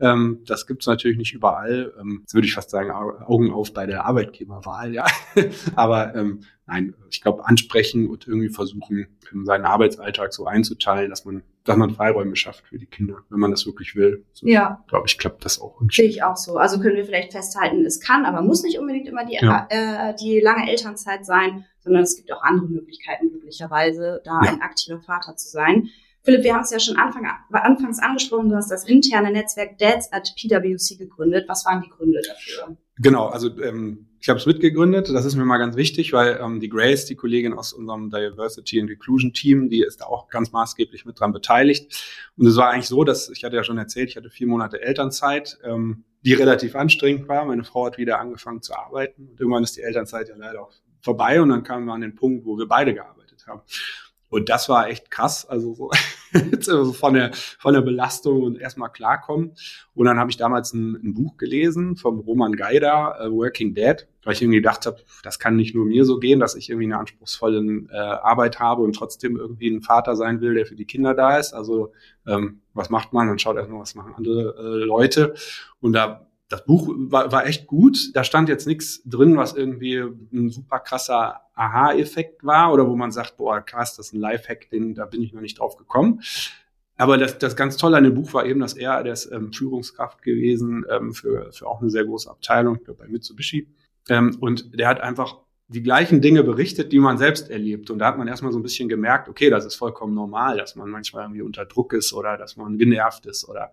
ähm, das gibt's natürlich nicht überall. Ähm, jetzt würde ich fast sagen, Augen auf bei der Arbeitgeberwahl, ja. Aber ähm, nein, ich glaube, ansprechen und irgendwie versuchen, seinen Arbeitsalltag so einzuteilen, dass man, dass man Freiräume schafft für die Kinder, wenn man das wirklich will. So, ja. Glaube ich, klappt das auch. Sehe ich auch so. Also können wir vielleicht festhalten, es kann, aber muss nicht unbedingt immer die, ja. äh, die lange Elternzeit sein, sondern es gibt auch andere Möglichkeiten, glücklicherweise, da ja. ein aktiver Vater zu sein. Philipp, wir haben es ja schon Anfang, anfangs angesprochen, du hast das interne Netzwerk Dads at PwC gegründet. Was waren die Gründe dafür? Genau, also ähm, ich habe es mitgegründet. Das ist mir mal ganz wichtig, weil ähm, die Grace, die Kollegin aus unserem Diversity and Inclusion Team, die ist da auch ganz maßgeblich mit dran beteiligt. Und es war eigentlich so, dass ich hatte ja schon erzählt, ich hatte vier Monate Elternzeit, ähm, die relativ anstrengend war. Meine Frau hat wieder angefangen zu arbeiten und irgendwann ist die Elternzeit ja leider auch vorbei und dann kamen wir an den Punkt, wo wir beide gearbeitet haben. Und das war echt krass, also so von der von der Belastung und erstmal klarkommen. Und dann habe ich damals ein, ein, Buch gelesen vom Roman Geider, uh, Working Dead, weil ich irgendwie gedacht habe, das kann nicht nur mir so gehen, dass ich irgendwie eine anspruchsvolle äh, Arbeit habe und trotzdem irgendwie ein Vater sein will, der für die Kinder da ist. Also ähm, was macht man? Dann schaut erstmal, was machen andere äh, Leute. Und da das Buch war, war echt gut. Da stand jetzt nichts drin, was irgendwie ein super krasser Aha-Effekt war oder wo man sagt, boah, krass, das ist ein Lifehack, den, da bin ich noch nicht drauf gekommen. Aber das, das ganz Tolle an dem Buch war eben, dass er, der ist ähm, Führungskraft gewesen ähm, für, für auch eine sehr große Abteilung, ich glaube bei Mitsubishi. Ähm, und der hat einfach die gleichen Dinge berichtet, die man selbst erlebt. Und da hat man erstmal so ein bisschen gemerkt, okay, das ist vollkommen normal, dass man manchmal irgendwie unter Druck ist oder dass man genervt ist oder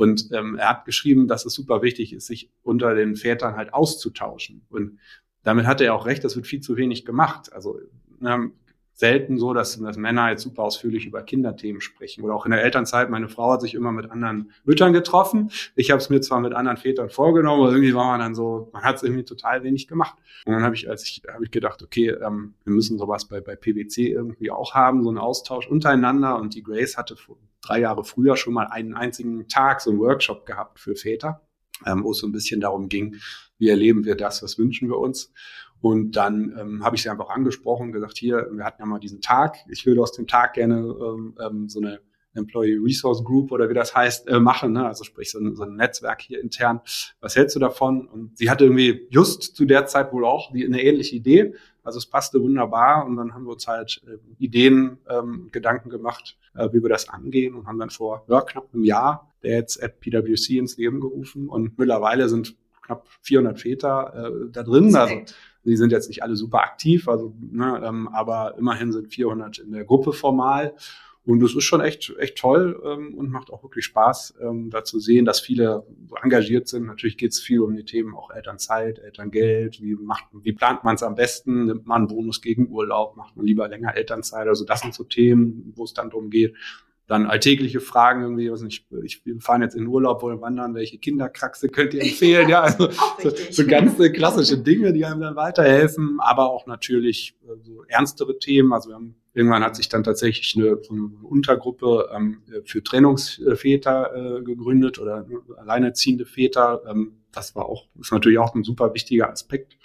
und ähm, er hat geschrieben, dass es super wichtig ist, sich unter den Vätern halt auszutauschen. Und damit hat er auch recht, das wird viel zu wenig gemacht. Also ähm, selten so, dass, dass Männer jetzt super ausführlich über Kinderthemen sprechen. Oder auch in der Elternzeit, meine Frau hat sich immer mit anderen Müttern getroffen. Ich habe es mir zwar mit anderen Vätern vorgenommen, aber irgendwie war man dann so, man hat es irgendwie total wenig gemacht. Und dann habe ich, als ich, habe ich gedacht, okay, ähm, wir müssen sowas bei, bei PwC irgendwie auch haben, so einen Austausch untereinander. Und die Grace hatte drei Jahre früher schon mal einen einzigen Tag so einen Workshop gehabt für Väter, ähm, wo es so ein bisschen darum ging, wie erleben wir das, was wünschen wir uns. Und dann ähm, habe ich sie einfach angesprochen und gesagt, hier, wir hatten ja mal diesen Tag, ich würde aus dem Tag gerne ähm, ähm, so eine Employee Resource Group oder wie das heißt, äh, machen, ne? also sprich so ein, so ein Netzwerk hier intern. Was hältst du davon? Und sie hatte irgendwie just zu der Zeit wohl auch die, eine ähnliche Idee. Also es passte wunderbar und dann haben wir uns halt äh, Ideen, ähm, Gedanken gemacht, äh, wie wir das angehen und haben dann vor ja, knapp einem Jahr der jetzt at PwC ins Leben gerufen und mittlerweile sind knapp 400 Väter äh, da drin. Also die sind jetzt nicht alle super aktiv, also ne, ähm, aber immerhin sind 400 in der Gruppe formal. Und es ist schon echt, echt toll ähm, und macht auch wirklich Spaß, ähm, da zu sehen, dass viele engagiert sind. Natürlich geht es viel um die Themen auch Elternzeit, Elterngeld, wie macht, wie plant man es am besten, nimmt man einen Bonus gegen Urlaub, macht man lieber länger Elternzeit. Also das sind so Themen, wo es dann darum geht, dann alltägliche Fragen irgendwie, was nicht, ich, wir fahren jetzt in Urlaub, wollen wandern, welche Kinderkraxe könnt ihr empfehlen? Ja, also so, so ganz klassische Dinge, die einem dann weiterhelfen, aber auch natürlich äh, so ernstere Themen. Also wir haben, irgendwann hat sich dann tatsächlich eine, so eine Untergruppe ähm, für Trennungsväter äh, gegründet oder alleinerziehende Väter. Ähm, das war auch, ist natürlich auch ein super wichtiger Aspekt.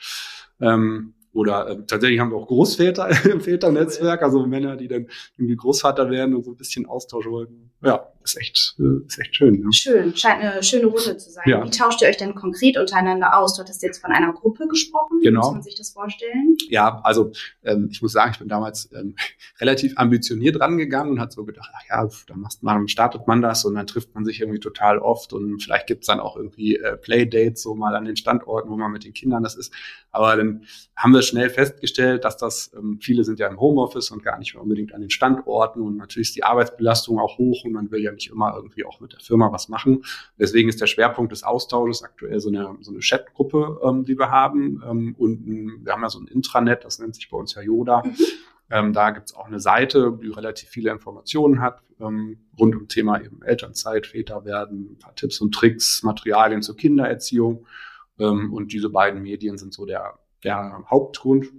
Ähm, oder äh, tatsächlich haben wir auch Großväter im Väternetzwerk, also Männer, die dann irgendwie Großvater werden und so ein bisschen Austausch wollen. Ja, ist echt, äh, ist echt schön. Ja. Schön, scheint eine schöne Runde zu sein. Ja. Wie tauscht ihr euch denn konkret untereinander aus? Du hattest jetzt von einer Gruppe gesprochen. Genau. Wie muss man sich das vorstellen? Ja, also ähm, ich muss sagen, ich bin damals ähm, relativ ambitioniert rangegangen und hat so gedacht, ach ja, dann man, startet man das und dann trifft man sich irgendwie total oft und vielleicht gibt's dann auch irgendwie äh, Playdates so mal an den Standorten, wo man mit den Kindern das ist. Aber dann haben wir schnell festgestellt, dass das, ähm, viele sind ja im Homeoffice und gar nicht mehr unbedingt an den Standorten und natürlich ist die Arbeitsbelastung auch hoch und man will ja nicht immer irgendwie auch mit der Firma was machen. Deswegen ist der Schwerpunkt des Austausches aktuell so eine, so eine Chatgruppe, ähm, die wir haben. Ähm, und ein, wir haben ja so ein Intranet, das nennt sich bei uns ja Yoda. Mhm. Ähm, da gibt's auch eine Seite, die relativ viele Informationen hat, ähm, rund um Thema eben Elternzeit, Väter werden, ein paar Tipps und Tricks, Materialien zur Kindererziehung. Ähm, und diese beiden Medien sind so der, der Hauptgrund.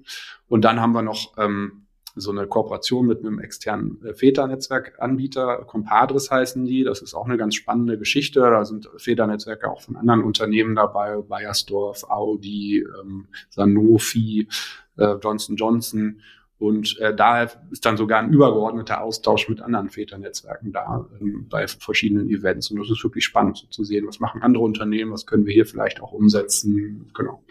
Und dann haben wir noch ähm, so eine Kooperation mit einem externen äh, Väternetzwerkanbieter, Compadres heißen die. Das ist auch eine ganz spannende Geschichte. Da sind Väternetzwerke auch von anderen Unternehmen dabei, Bayersdorf, Audi, ähm, Sanofi, äh, Johnson Johnson. Und äh, da ist dann sogar ein übergeordneter Austausch mit anderen Väternetzwerken da ähm, bei verschiedenen Events. Und das ist wirklich spannend so zu sehen, was machen andere Unternehmen, was können wir hier vielleicht auch umsetzen. Genau.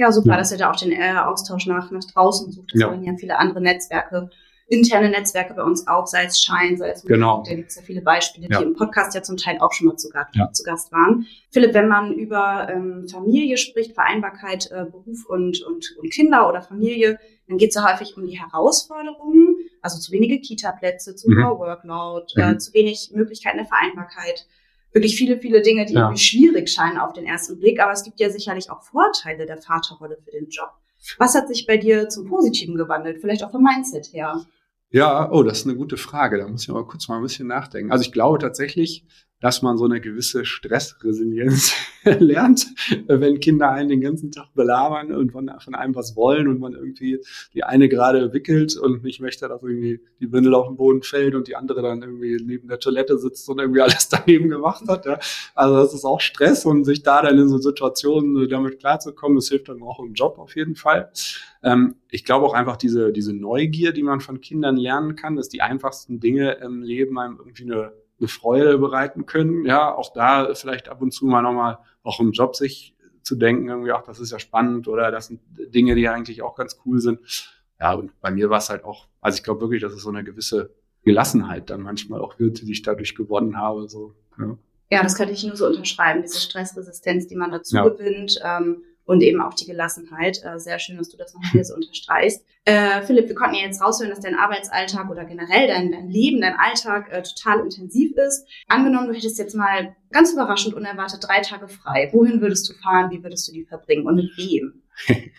Ja, super, ja. dass ihr da auch den äh, Austausch nach, nach draußen sucht. Das ja. wollen ja viele andere Netzwerke, interne Netzwerke bei uns auch, sei es Shine, sei es genau. da gibt es ja viele Beispiele, die ja. im Podcast ja zum Teil auch schon mal zu, ja. zu Gast waren. Philipp, wenn man über ähm, Familie spricht, Vereinbarkeit, äh, Beruf und, und, und Kinder oder Familie, dann geht es ja häufig um die Herausforderungen, also zu wenige Kita-Plätze, zu mhm. hoher Workload, äh, mhm. äh, zu wenig Möglichkeiten der Vereinbarkeit wirklich viele, viele Dinge, die ja. irgendwie schwierig scheinen auf den ersten Blick. Aber es gibt ja sicherlich auch Vorteile der Vaterrolle für den Job. Was hat sich bei dir zum Positiven gewandelt? Vielleicht auch vom Mindset her? Ja, oh, das ist eine gute Frage. Da muss ich aber kurz mal ein bisschen nachdenken. Also ich glaube tatsächlich, dass man so eine gewisse Stressresilienz lernt, wenn Kinder einen den ganzen Tag belabern und von, von, einem was wollen und man irgendwie die eine gerade wickelt und nicht möchte, dass irgendwie die Windel auf den Boden fällt und die andere dann irgendwie neben der Toilette sitzt und irgendwie alles daneben gemacht hat. Ja. Also das ist auch Stress und sich da dann in so Situationen damit klarzukommen, das hilft dann auch im Job auf jeden Fall. Ähm, ich glaube auch einfach diese, diese Neugier, die man von Kindern lernen kann, dass die einfachsten Dinge im Leben einem irgendwie eine eine Freude bereiten können. Ja, auch da vielleicht ab und zu mal nochmal auch im Job sich zu denken, irgendwie, ach, das ist ja spannend oder das sind Dinge, die eigentlich auch ganz cool sind. Ja, und bei mir war es halt auch, also ich glaube wirklich, dass es so eine gewisse Gelassenheit dann manchmal auch wird, die ich dadurch gewonnen habe. So, ja. ja, das könnte ich nur so unterschreiben, diese Stressresistenz, die man dazu ja. gewinnt. Ähm, und eben auch die Gelassenheit. Äh, sehr schön, dass du das noch hier so unterstreichst. Äh, Philipp, wir konnten ja jetzt raushören, dass dein Arbeitsalltag oder generell dein, dein Leben, dein Alltag äh, total intensiv ist. Angenommen, du hättest jetzt mal ganz überraschend unerwartet drei Tage frei. Wohin würdest du fahren? Wie würdest du die verbringen? Und mit wem?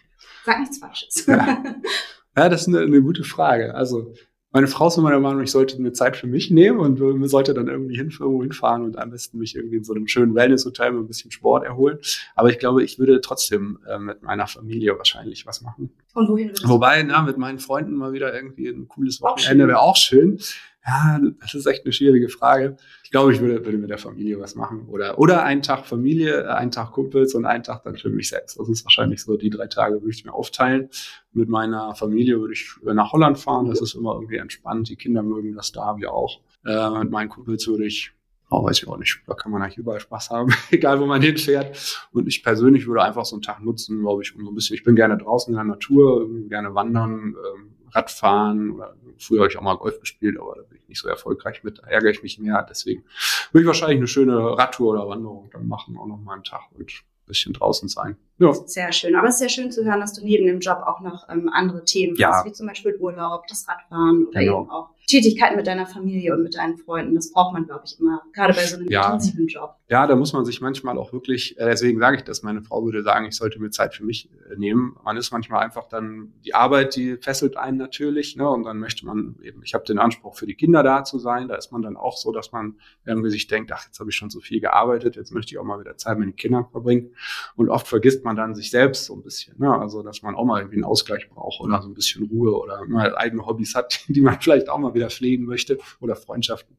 Sag nichts Falsches. ja. ja, das ist eine, eine gute Frage. Also meine Frau ist immer der Meinung, ich sollte mir Zeit für mich nehmen und mir sollte dann irgendwie hin, irgendwo hinfahren und am besten mich irgendwie in so einem schönen Wellness-Hotel mit ein bisschen Sport erholen. Aber ich glaube, ich würde trotzdem äh, mit meiner Familie wahrscheinlich was machen. Und wohin? Wobei, na, mit meinen Freunden mal wieder irgendwie ein cooles Wochenende wäre auch schön. Ja, das ist echt eine schwierige Frage. Ich glaube, ich würde, würde mit der Familie was machen. Oder, oder einen Tag Familie, einen Tag Kumpels und einen Tag dann für mich selbst. Das ist wahrscheinlich so, die drei Tage würde ich mir aufteilen. Mit meiner Familie würde ich nach Holland fahren. Das ist immer irgendwie entspannt. Die Kinder mögen das da, wir auch. Äh, mit meinen Kumpels würde ich oh, weiß ich auch nicht, da kann man eigentlich überall Spaß haben, egal wo man hinfährt. Und ich persönlich würde einfach so einen Tag nutzen, glaube ich, um so ein bisschen, ich bin gerne draußen in der Natur, gerne wandern, ähm, Radfahren oder früher habe ich auch mal Golf gespielt, aber da bin ich nicht so erfolgreich mit, da ärgere ich mich mehr. Deswegen würde ich wahrscheinlich eine schöne Radtour oder Wanderung dann machen, auch noch mal einen Tag und ein bisschen draußen sein. Ja. Sehr schön. Aber es ist sehr schön zu hören, dass du neben dem Job auch noch ähm, andere Themen ja. hast, wie zum Beispiel Urlaub, das Radfahren oder genau. eben auch Tätigkeiten mit deiner Familie und mit deinen Freunden. Das braucht man, glaube ich, immer, gerade bei so einem ja. intensiven Job. Ja, da muss man sich manchmal auch wirklich, äh, deswegen sage ich das, meine Frau würde sagen, ich sollte mir Zeit für mich äh, nehmen. Man ist manchmal einfach dann, die Arbeit, die fesselt einen natürlich, ne? Und dann möchte man eben, ich habe den Anspruch, für die Kinder da zu sein. Da ist man dann auch so, dass man irgendwie sich denkt, ach, jetzt habe ich schon so viel gearbeitet, jetzt möchte ich auch mal wieder Zeit mit den Kindern verbringen. Und oft vergisst man dann sich selbst so ein bisschen. Ne? Also, dass man auch mal irgendwie einen Ausgleich braucht oder so ein bisschen Ruhe oder mal eigene Hobbys hat, die man vielleicht auch mal wieder pflegen möchte oder Freundschaften.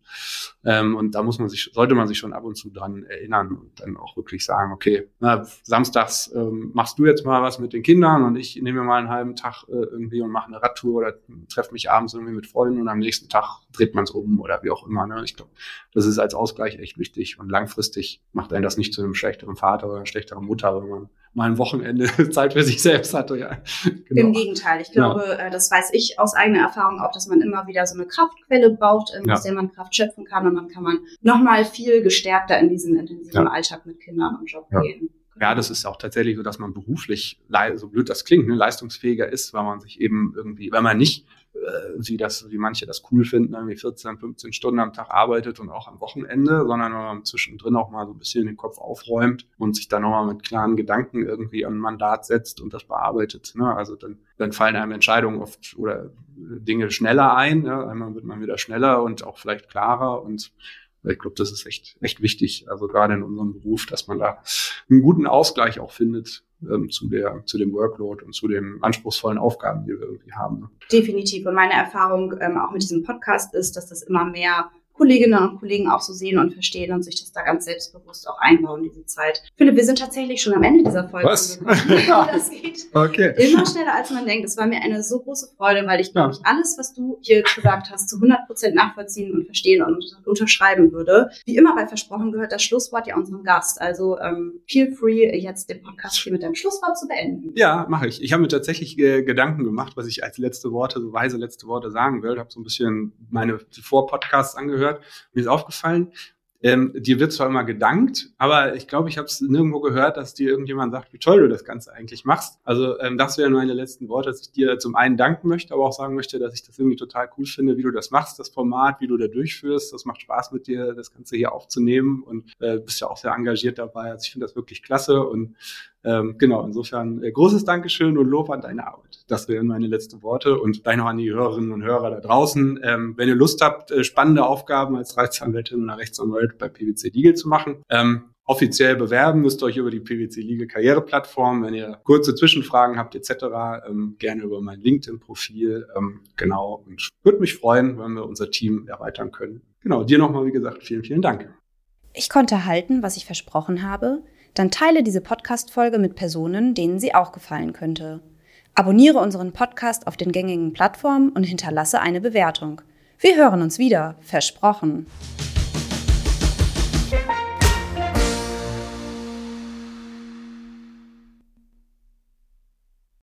Ähm, und da muss man sich, sollte man sich schon ab und zu dran erinnern und dann auch wirklich sagen, okay, na, samstags ähm, machst du jetzt mal was mit den Kindern und ich nehme mir mal einen halben Tag äh, irgendwie und mache eine Radtour oder treffe mich abends irgendwie mit Freunden und am nächsten Tag dreht man es um oder wie auch immer. Ne? Ich glaube, das ist als Ausgleich echt wichtig und langfristig macht einen das nicht zu einem schlechteren Vater oder einer schlechteren Mutter, wenn man mal ein Wochenende Zeit für sich selbst hatte. Ja. Genau. Im Gegenteil. Ich glaube, ja. Äh, das weiß ich aus eigener Erfahrung auch, dass man immer wieder so eine Kraftquelle braucht, ähm, ja. aus der man Kraft schöpfen kann und dann kann man nochmal viel gestärkter in diesen intensiven Alltag mit Kindern und Job gehen. Ja, das ist auch tatsächlich so, dass man beruflich, so blöd das klingt, ne, leistungsfähiger ist, weil man sich eben irgendwie, wenn man nicht äh, wie das, wie manche das cool finden, irgendwie 14, 15 Stunden am Tag arbeitet und auch am Wochenende, sondern wenn man zwischendrin auch mal so ein bisschen den Kopf aufräumt und sich dann nochmal mit klaren Gedanken irgendwie an ein Mandat setzt und das bearbeitet. Ne? Also dann, dann fallen einem Entscheidungen oft oder Dinge schneller ein. Ne? Einmal wird man wieder schneller und auch vielleicht klarer und ich glaube, das ist echt, echt wichtig, also gerade in unserem Beruf, dass man da einen guten Ausgleich auch findet ähm, zu, der, zu dem Workload und zu den anspruchsvollen Aufgaben, die wir irgendwie haben. Ne? Definitiv. Und meine Erfahrung ähm, auch mit diesem Podcast ist, dass das immer mehr Kolleginnen und Kollegen auch so sehen und verstehen und sich das da ganz selbstbewusst auch einbauen, diese Zeit. Philipp, wir sind tatsächlich schon am Ende dieser Folge. Was? das geht okay. immer schneller, als man denkt. Es war mir eine so große Freude, weil ich, glaube ich, alles, was du hier gesagt hast, zu 100 Prozent nachvollziehen und verstehen und unterschreiben würde. Wie immer bei Versprochen gehört das Schlusswort ja unserem Gast. Also ähm, feel free, jetzt den Podcast hier mit deinem Schlusswort zu beenden. Ja, mache ich. Ich habe mir tatsächlich äh, Gedanken gemacht, was ich als letzte Worte, so weise letzte Worte sagen will. Ich habe so ein bisschen meine Vor-Podcasts angehört gehört. Mir ist aufgefallen, ähm, dir wird zwar immer gedankt, aber ich glaube, ich habe es nirgendwo gehört, dass dir irgendjemand sagt, wie toll du das Ganze eigentlich machst. Also ähm, das wären meine letzten Worte, dass ich dir zum einen danken möchte, aber auch sagen möchte, dass ich das irgendwie total cool finde, wie du das machst, das Format, wie du da durchführst. Das macht Spaß mit dir, das Ganze hier aufzunehmen und äh, bist ja auch sehr engagiert dabei. Also ich finde das wirklich klasse und ähm, genau, insofern äh, großes Dankeschön und Lob an deine Arbeit. Das wären meine letzten Worte und noch an die Hörerinnen und Hörer da draußen. Ähm, wenn ihr Lust habt, äh, spannende Aufgaben als Rechtsanwältin oder Rechtsanwalt bei PwC Legal zu machen, ähm, offiziell bewerben müsst ihr euch über die PwC Legal Karriereplattform. Wenn ihr kurze Zwischenfragen habt etc., ähm, gerne über mein LinkedIn-Profil. Ähm, genau, und würde mich freuen, wenn wir unser Team erweitern können. Genau, dir nochmal, wie gesagt, vielen, vielen Dank. Ich konnte halten, was ich versprochen habe dann teile diese Podcast-Folge mit Personen, denen sie auch gefallen könnte. Abonniere unseren Podcast auf den gängigen Plattformen und hinterlasse eine Bewertung. Wir hören uns wieder, versprochen.